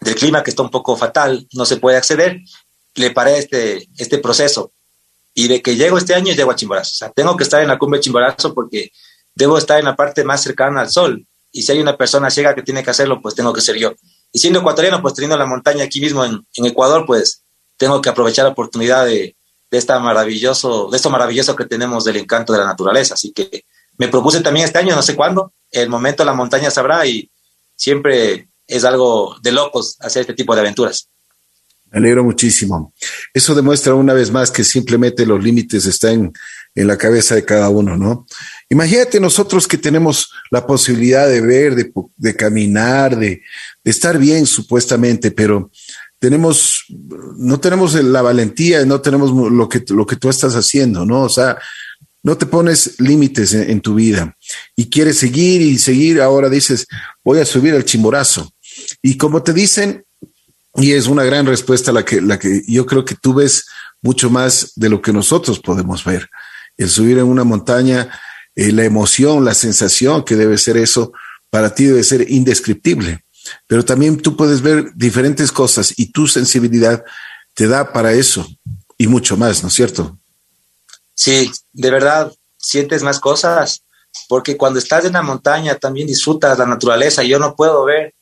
del clima que está un poco fatal, no se puede acceder, le paré este, este proceso. Y de que llego este año, llego a Chimborazo. O sea, tengo que estar en la cumbre de Chimborazo porque debo estar en la parte más cercana al sol. Y si hay una persona ciega que tiene que hacerlo, pues tengo que ser yo. Y siendo ecuatoriano, pues teniendo la montaña aquí mismo en, Ecuador, pues tengo que aprovechar la oportunidad de, de, esta maravilloso, de esto maravilloso que tenemos del encanto de la naturaleza. Así que me propuse también este año, no sé cuándo, el momento la montaña sabrá y siempre es algo de locos hacer este tipo de aventuras. Me alegro muchísimo. Eso demuestra una vez más que simplemente los límites están en la cabeza de cada uno, ¿no? Imagínate nosotros que tenemos la posibilidad de ver, de, caminar, de, de, estar bien supuestamente, pero tenemos, no tenemos la valentía, no tenemos lo que, lo que tú estás haciendo, ¿no? O sea, no te pones límites en, en, tu vida y quieres seguir y seguir. Ahora dices, voy a subir al chimborazo. Y como te dicen, y es una gran respuesta la que, la que yo creo que tú ves mucho más de lo que nosotros podemos ver. El subir en una montaña, eh, la emoción, la sensación que debe ser eso, para ti debe ser indescriptible pero también tú puedes ver diferentes cosas y tu sensibilidad te da para eso y mucho más, ¿no es cierto? Sí, de verdad, sientes más cosas, porque cuando estás en la montaña también disfrutas la naturaleza. Yo no puedo ver,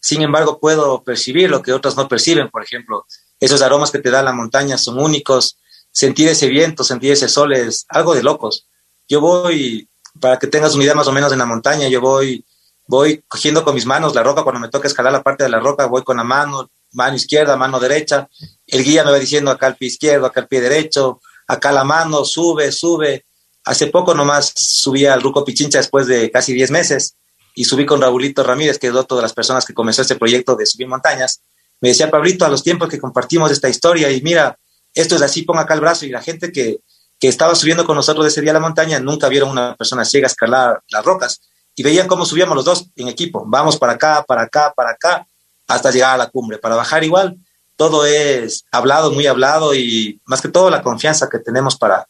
sin embargo, puedo percibir lo que otros no perciben, por ejemplo. Esos aromas que te da la montaña son únicos. Sentir ese viento, sentir ese sol es algo de locos. Yo voy, para que tengas una idea más o menos en la montaña, yo voy voy cogiendo con mis manos la roca, cuando me toca escalar la parte de la roca, voy con la mano, mano izquierda, mano derecha, el guía me va diciendo acá el pie izquierdo, acá el pie derecho, acá la mano, sube, sube. Hace poco nomás subí al Ruco Pichincha después de casi 10 meses y subí con Raulito Ramírez, que es otro de las personas que comenzó este proyecto de subir montañas. Me decía, Pablito, a los tiempos que compartimos esta historia y mira, esto es así, ponga acá el brazo y la gente que, que estaba subiendo con nosotros ese día a la montaña nunca vieron una persona ciega escalar las rocas y veían cómo subíamos los dos en equipo. Vamos para acá, para acá, para acá, hasta llegar a la cumbre. Para bajar igual, todo es hablado, muy hablado y más que todo la confianza que tenemos para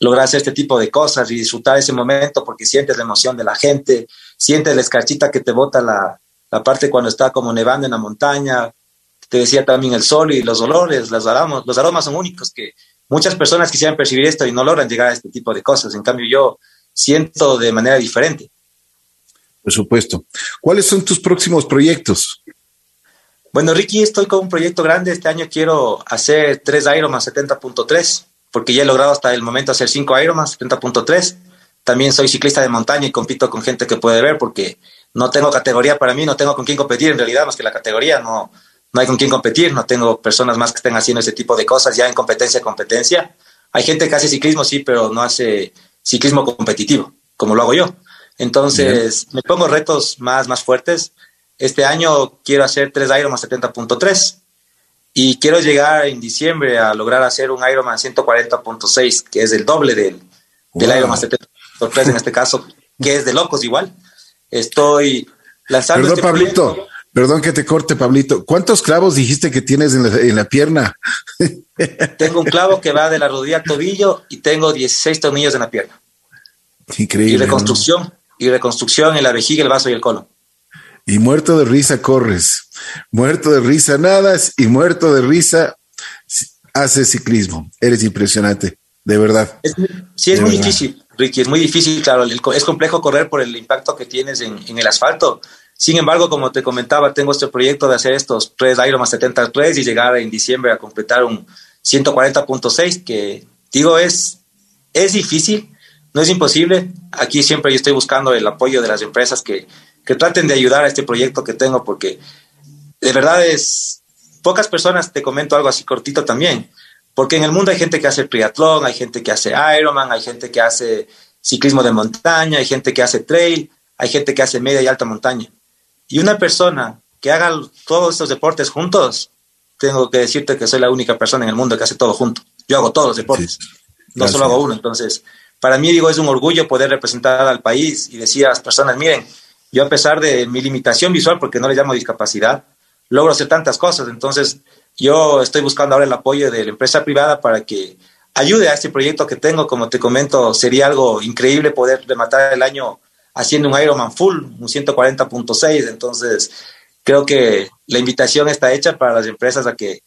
lograr hacer este tipo de cosas y disfrutar ese momento porque sientes la emoción de la gente, sientes la escarchita que te bota la, la parte cuando está como nevando en la montaña. Te decía también el sol y los olores, los aromas, los aromas son únicos que muchas personas quisieran percibir esto y no logran llegar a este tipo de cosas. En cambio, yo siento de manera diferente. Por supuesto. ¿Cuáles son tus próximos proyectos? Bueno, Ricky, estoy con un proyecto grande. Este año quiero hacer tres Ironman 70.3, porque ya he logrado hasta el momento hacer cinco Ironman 70.3. también soy ciclista de montaña y compito con gente que puede ver porque no tengo categoría para mí, no tengo con quién competir en realidad, más que la categoría, no, no hay con quién competir, no tengo personas más que estén haciendo ese tipo de cosas ya en competencia, competencia. Hay gente que hace ciclismo, sí, pero no hace ciclismo competitivo, como lo hago yo. Entonces, me pongo retos más, más fuertes. Este año quiero hacer tres Ironman 70.3 y quiero llegar en diciembre a lograr hacer un Ironman 140.6, que es el doble del, del Ironman 70.3 en este caso, que es de locos igual. Estoy lanzando. Perdón, este Pablito. Perdón que te corte, Pablito. ¿Cuántos clavos dijiste que tienes en la, en la, pierna? Tengo un clavo que va de la rodilla al tobillo y tengo 16 tornillos en la pierna. Increíble. Y reconstrucción, ¿no? y reconstrucción en la vejiga, el vaso y el colon. Y muerto de risa corres, muerto de risa nadas y muerto de risa haces ciclismo. Eres impresionante, de verdad. Es, sí, es de muy verdad. difícil, Ricky, es muy difícil, claro, es complejo correr por el impacto que tienes en, en el asfalto. Sin embargo, como te comentaba, tengo este proyecto de hacer estos tres Ironman 73 y llegar en diciembre a completar un 140.6, que digo, es, es difícil, no es imposible. Aquí siempre yo estoy buscando el apoyo de las empresas que, que traten de ayudar a este proyecto que tengo, porque de verdad es, pocas personas, te comento algo así cortito también, porque en el mundo hay gente que hace triatlón, hay gente que hace Ironman, hay gente que hace ciclismo de montaña, hay gente que hace trail, hay gente que hace media y alta montaña. Y una persona que haga todos estos deportes juntos, tengo que decirte que soy la única persona en el mundo que hace todo junto. Yo hago todos los deportes, sí. no solo hago uno. Entonces, para mí, digo, es un orgullo poder representar al país y decir a las personas, miren, yo a pesar de mi limitación visual, porque no le llamo discapacidad, logro hacer tantas cosas. Entonces, yo estoy buscando ahora el apoyo de la empresa privada para que ayude a este proyecto que tengo. Como te comento, sería algo increíble poder rematar el año haciendo un Ironman full, un 140.6. Entonces, creo que la invitación está hecha para las empresas a que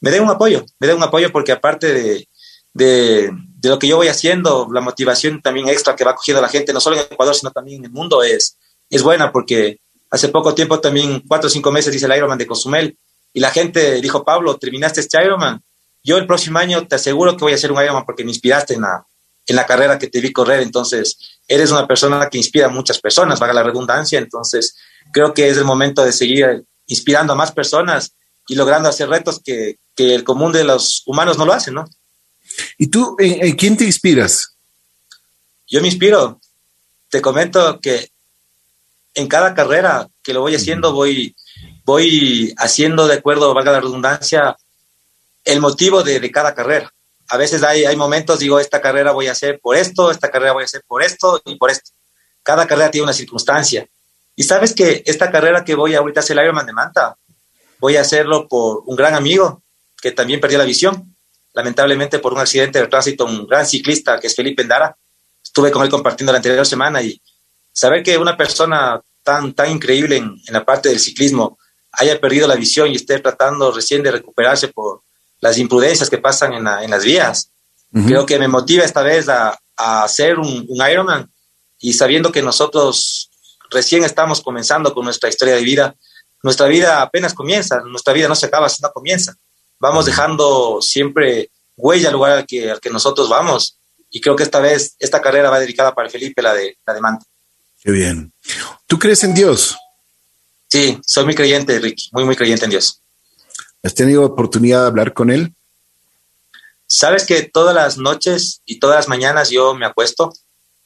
me den un apoyo, me den un apoyo porque aparte de, de, lo que yo voy haciendo, la motivación también extra que va cogiendo la gente, no solo en Ecuador, sino también en el mundo, es, es buena porque hace poco tiempo también, cuatro o cinco meses, hice el Ironman de Cozumel y la gente dijo, Pablo, terminaste este Ironman. Yo el próximo año te aseguro que voy a hacer un Ironman porque me inspiraste en la, en la carrera que te vi correr. Entonces, eres una persona que inspira a muchas personas, valga la redundancia. Entonces, creo que es el momento de seguir inspirando a más personas y logrando hacer retos que, que el común de los humanos no lo hacen, ¿no? ¿Y tú, en, en quién te inspiras? Yo me inspiro. Te comento que en cada carrera que lo voy haciendo, voy, voy haciendo de acuerdo, valga la redundancia, el motivo de, de cada carrera. A veces hay, hay, momentos, digo, esta carrera voy a hacer por esto, esta carrera voy a hacer por esto y por esto. Cada carrera tiene una circunstancia. Y sabes que esta carrera que voy ahorita a hacer el Ironman de Manta, voy a hacerlo por un gran amigo que también perdió la visión, lamentablemente por un accidente de tránsito, un gran ciclista que es Felipe Endara. Estuve con él compartiendo la anterior semana y saber que una persona tan, tan increíble en, en, la parte del ciclismo haya perdido la visión y esté tratando recién de recuperarse por las imprudencias que pasan en, la, en las vías, uh -huh. creo que me motiva esta vez a, a hacer un, un, Ironman y sabiendo que nosotros recién estamos comenzando con nuestra historia de vida, nuestra vida apenas comienza, nuestra vida no se acaba, sino comienza. Vamos dejando siempre huella al lugar al que, al que nosotros vamos y creo que esta vez esta carrera va dedicada para Felipe, la de, la de Manta. Qué bien. ¿Tú crees en Dios? Sí, soy muy creyente, Ricky, muy, muy creyente en Dios. ¿Has tenido oportunidad de hablar con Él? Sabes que todas las noches y todas las mañanas yo me acuesto,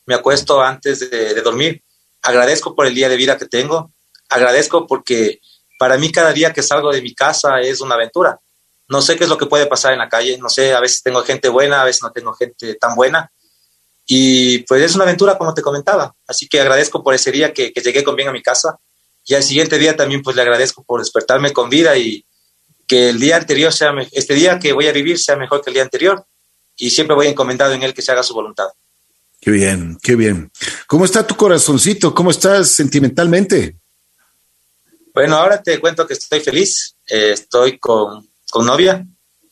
me acuesto antes de, dormir. Agradezco por el día de vida que tengo, agradezco porque para mí cada día que salgo de mi casa es una aventura. No sé qué es lo que puede pasar en la calle, no sé, a veces tengo gente buena, a veces no tengo gente tan buena, y pues es una aventura, como te comentaba. Así que agradezco por ese día que, que, llegué con bien a mi casa. Y al siguiente día también pues le agradezco por despertarme con vida y que el día anterior sea, este día que voy a vivir sea mejor que el día anterior. Y siempre voy encomendado en él que se haga su voluntad. Qué bien, qué bien. ¿Cómo está tu corazoncito? ¿Cómo estás sentimentalmente? Bueno, ahora te cuento que estoy feliz. Eh, estoy con, con novia,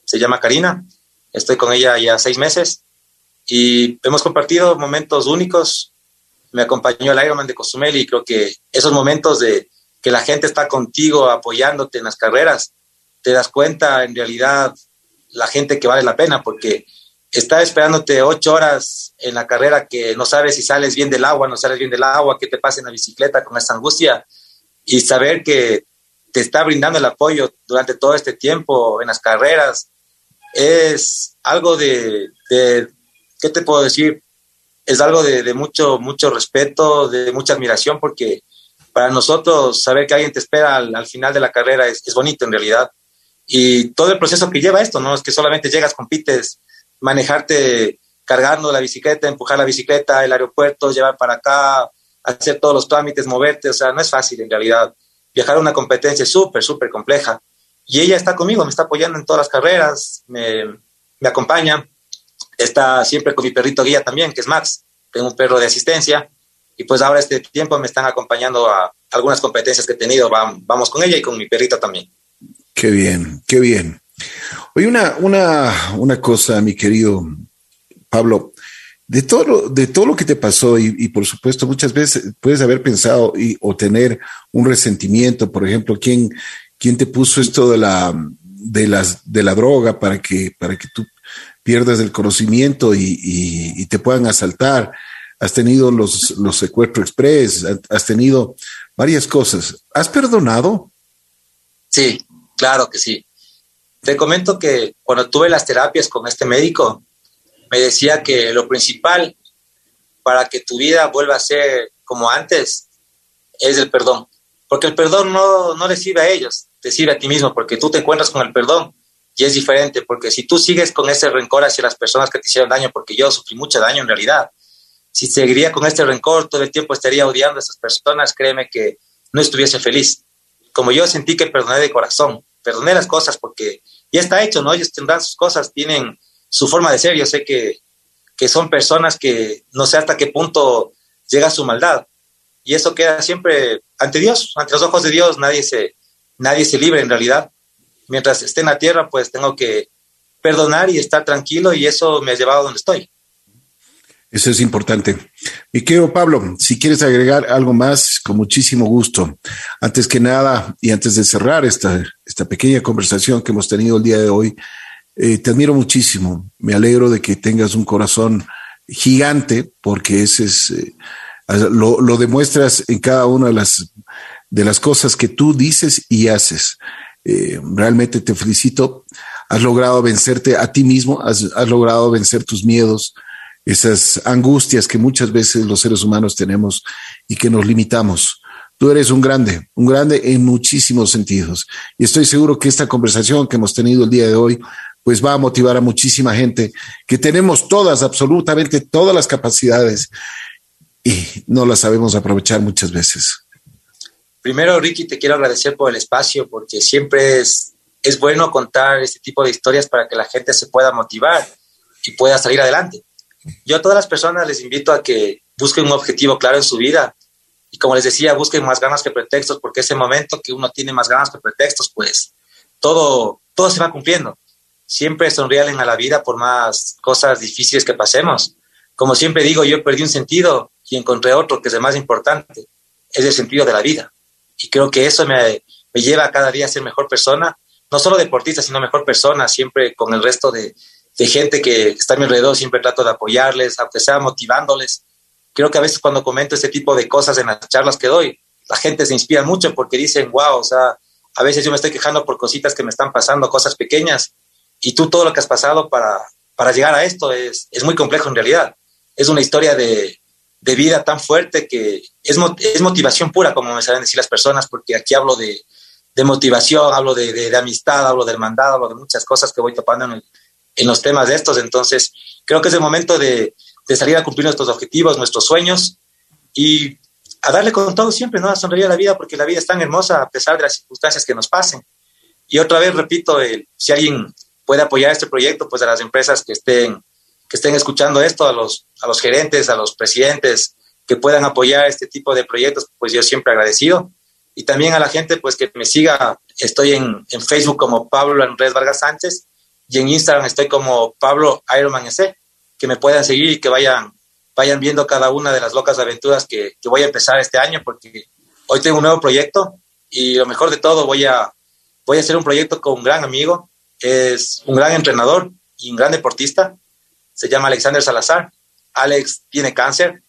se llama Karina. Estoy con ella ya seis meses y hemos compartido momentos únicos. Me acompañó el Ironman de Cozumel y creo que esos momentos de que la gente está contigo apoyándote en las carreras, te das cuenta en realidad la gente que vale la pena, porque estar esperándote ocho horas en la carrera que no sabes si sales bien del agua, no sales bien del agua, que te pase en la bicicleta con esa angustia y saber que te está brindando el apoyo durante todo este tiempo en las carreras, es algo de, ¿qué te puedo decir? Es algo de, mucho, mucho respeto, de mucha admiración, porque para nosotros saber que alguien te espera al, final de la carrera es, bonito en realidad. Y todo el proceso que lleva esto, ¿no? Es que solamente llegas, compites, manejarte cargando la bicicleta, empujar la bicicleta, el aeropuerto, llevar para acá, hacer todos los trámites, moverte, o sea, no es fácil en realidad viajar a una competencia súper, súper compleja. Y ella está conmigo, me está apoyando en todas las carreras, me, me acompaña, está siempre con mi perrito guía también, que es Max, tengo un perro de asistencia, y pues ahora este tiempo me están acompañando a algunas competencias que he tenido, vamos con ella y con mi perrito también. Qué bien, qué bien. Oye, una, una, una cosa, mi querido Pablo, de todo, de todo lo que te pasó y, por supuesto muchas veces puedes haber pensado y, o tener un resentimiento, por ejemplo, ¿quién, quién te puso esto de la, de, las, de la droga para que, para que tú pierdas el conocimiento y, y te puedan asaltar? Has tenido los, los secuestros express, has tenido varias cosas. ¿Has perdonado? Sí, claro que sí. Te comento que cuando tuve las terapias con este médico, me decía que lo principal para que tu vida vuelva a ser como antes es el perdón. Porque el perdón no, no le sirve a ellos, te sirve a ti mismo, porque tú te encuentras con el perdón y es diferente, porque si tú sigues con ese rencor hacia las personas que te hicieron daño, porque yo sufrí mucho daño en realidad, si seguiría con este rencor todo el tiempo estaría odiando a esas personas, créeme que no estuviese feliz. Como yo sentí que perdoné de corazón, perdoné las cosas porque ya está hecho, ¿no? Ellos tendrán sus cosas, tienen su forma de ser. Yo sé que, que son personas que no sé hasta qué punto llega su maldad. Y eso queda siempre ante Dios, ante los ojos de Dios, nadie se, nadie se libre en realidad. Mientras esté en la tierra, pues tengo que perdonar y estar tranquilo y eso me ha llevado a donde estoy. Eso es importante. Mi querido Pablo, si quieres agregar algo más, con muchísimo gusto. Antes que nada, y antes de cerrar esta, esta pequeña conversación que hemos tenido el día de hoy, eh, te admiro muchísimo. Me alegro de que tengas un corazón gigante, porque ese es, eh, lo, lo, demuestras en cada una de las, de las cosas que tú dices y haces. Eh, realmente te felicito. Has logrado vencerte a ti mismo, has, has logrado vencer tus miedos, esas angustias que muchas veces los seres humanos tenemos y que nos limitamos. Tú eres un grande, un grande en muchísimos sentidos. Y estoy seguro que esta conversación que hemos tenido el día de hoy pues va a motivar a muchísima gente que tenemos todas, absolutamente todas las capacidades y no las sabemos aprovechar muchas veces. Primero, Ricky, te quiero agradecer por el espacio porque siempre es, es bueno contar este tipo de historias para que la gente se pueda motivar y pueda salir adelante. Yo a todas las personas les invito a que busquen un objetivo claro en su vida y como les decía, busquen más ganas que pretextos porque ese momento que uno tiene más ganas que pretextos, pues todo, todo se va cumpliendo siempre sonríen a la vida por más cosas difíciles que pasemos. Como siempre digo, yo perdí un sentido y encontré otro que es el más importante, es el sentido de la vida. Y creo que eso me, me lleva cada día a ser mejor persona, no solo deportista, sino mejor persona, siempre con el resto de, de gente que está a mi alrededor, siempre trato de apoyarles, aunque sea motivándoles. Creo que a veces cuando comento este tipo de cosas en las charlas que doy, la gente se inspira mucho porque dicen, wow, o sea, a veces yo me estoy quejando por cositas que me están pasando, cosas pequeñas, y tú todo lo que has pasado para, para llegar a esto es, es muy complejo en realidad. Es una historia de, de vida tan fuerte que es, es, motivación pura, como me saben decir las personas, porque aquí hablo de, de motivación, hablo de, de, amistad, hablo de hermandad, hablo de muchas cosas que voy topando en, en, los temas de estos. Entonces, creo que es el momento de, de, salir a cumplir nuestros objetivos, nuestros sueños y a darle con todo siempre, ¿no? A sonreír a la vida, porque la vida es tan hermosa a pesar de las circunstancias que nos pasen. Y otra vez repito, el, si alguien puede apoyar este proyecto, pues a las empresas que estén, que estén escuchando esto, a los, a los gerentes, a los presidentes que puedan apoyar este tipo de proyectos, pues yo siempre agradecido. Y también a la gente, pues que me siga, estoy en, en Facebook como Pablo Andrés Vargas Sánchez y en Instagram estoy como Pablo Ironman que me puedan seguir y que vayan, vayan viendo cada una de las locas aventuras que, que voy a empezar este año, porque hoy tengo un nuevo proyecto y lo mejor de todo, voy a, voy a hacer un proyecto con un gran amigo es un gran entrenador y un gran deportista se llama Alexander Salazar. Alex tiene cáncer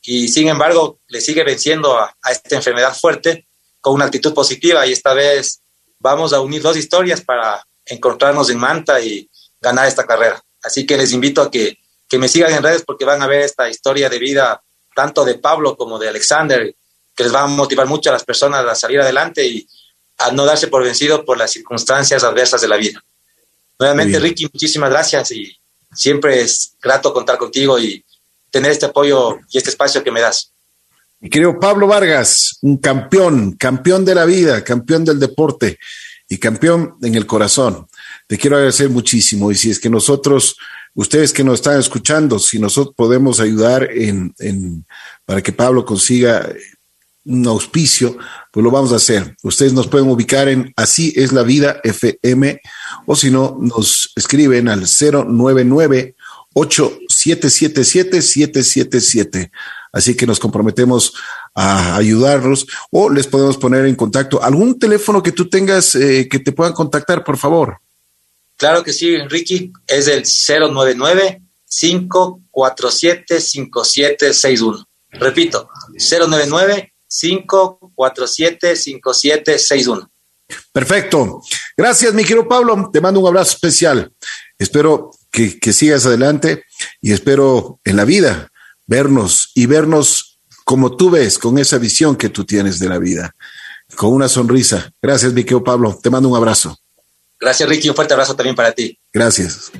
y sin embargo le sigue venciendo a, a esta enfermedad fuerte con una actitud positiva y esta vez vamos a unir dos historias para encontrarnos en Manta y ganar esta carrera. Así que les invito a que, que me sigan en redes porque van a ver esta historia de vida tanto de Pablo como de Alexander, que les va a motivar mucho a las personas a salir adelante y a no darse por vencido por las circunstancias adversas de la vida. Nuevamente, Ricky, muchísimas gracias y siempre es grato contar contigo y tener este apoyo y este espacio que me das. Mi querido Pablo Vargas, un campeón, campeón de la vida, campeón del deporte y campeón en el corazón. Te quiero agradecer muchísimo y si es que nosotros, ustedes que nos están escuchando, si nosotros podemos ayudar en, en para que Pablo consiga un auspicio, pues lo vamos a hacer. Ustedes nos pueden ubicar en Así es la vida FM o si no, nos escriben al 099 8777 777. Así que nos comprometemos a ayudarlos o les podemos poner en contacto algún teléfono que tú tengas eh, que te puedan contactar, por favor. Claro que sí, Ricky, es el 099 547 5761. Repito, 099 547-5761. Perfecto. Gracias, mi querido Pablo. Te mando un abrazo especial. Espero que, que, sigas adelante y espero en la vida vernos y vernos como tú ves, con esa visión que tú tienes de la vida, con una sonrisa. Gracias, mi querido Pablo. Te mando un abrazo. Gracias, Ricky. Un fuerte abrazo también para ti. Gracias.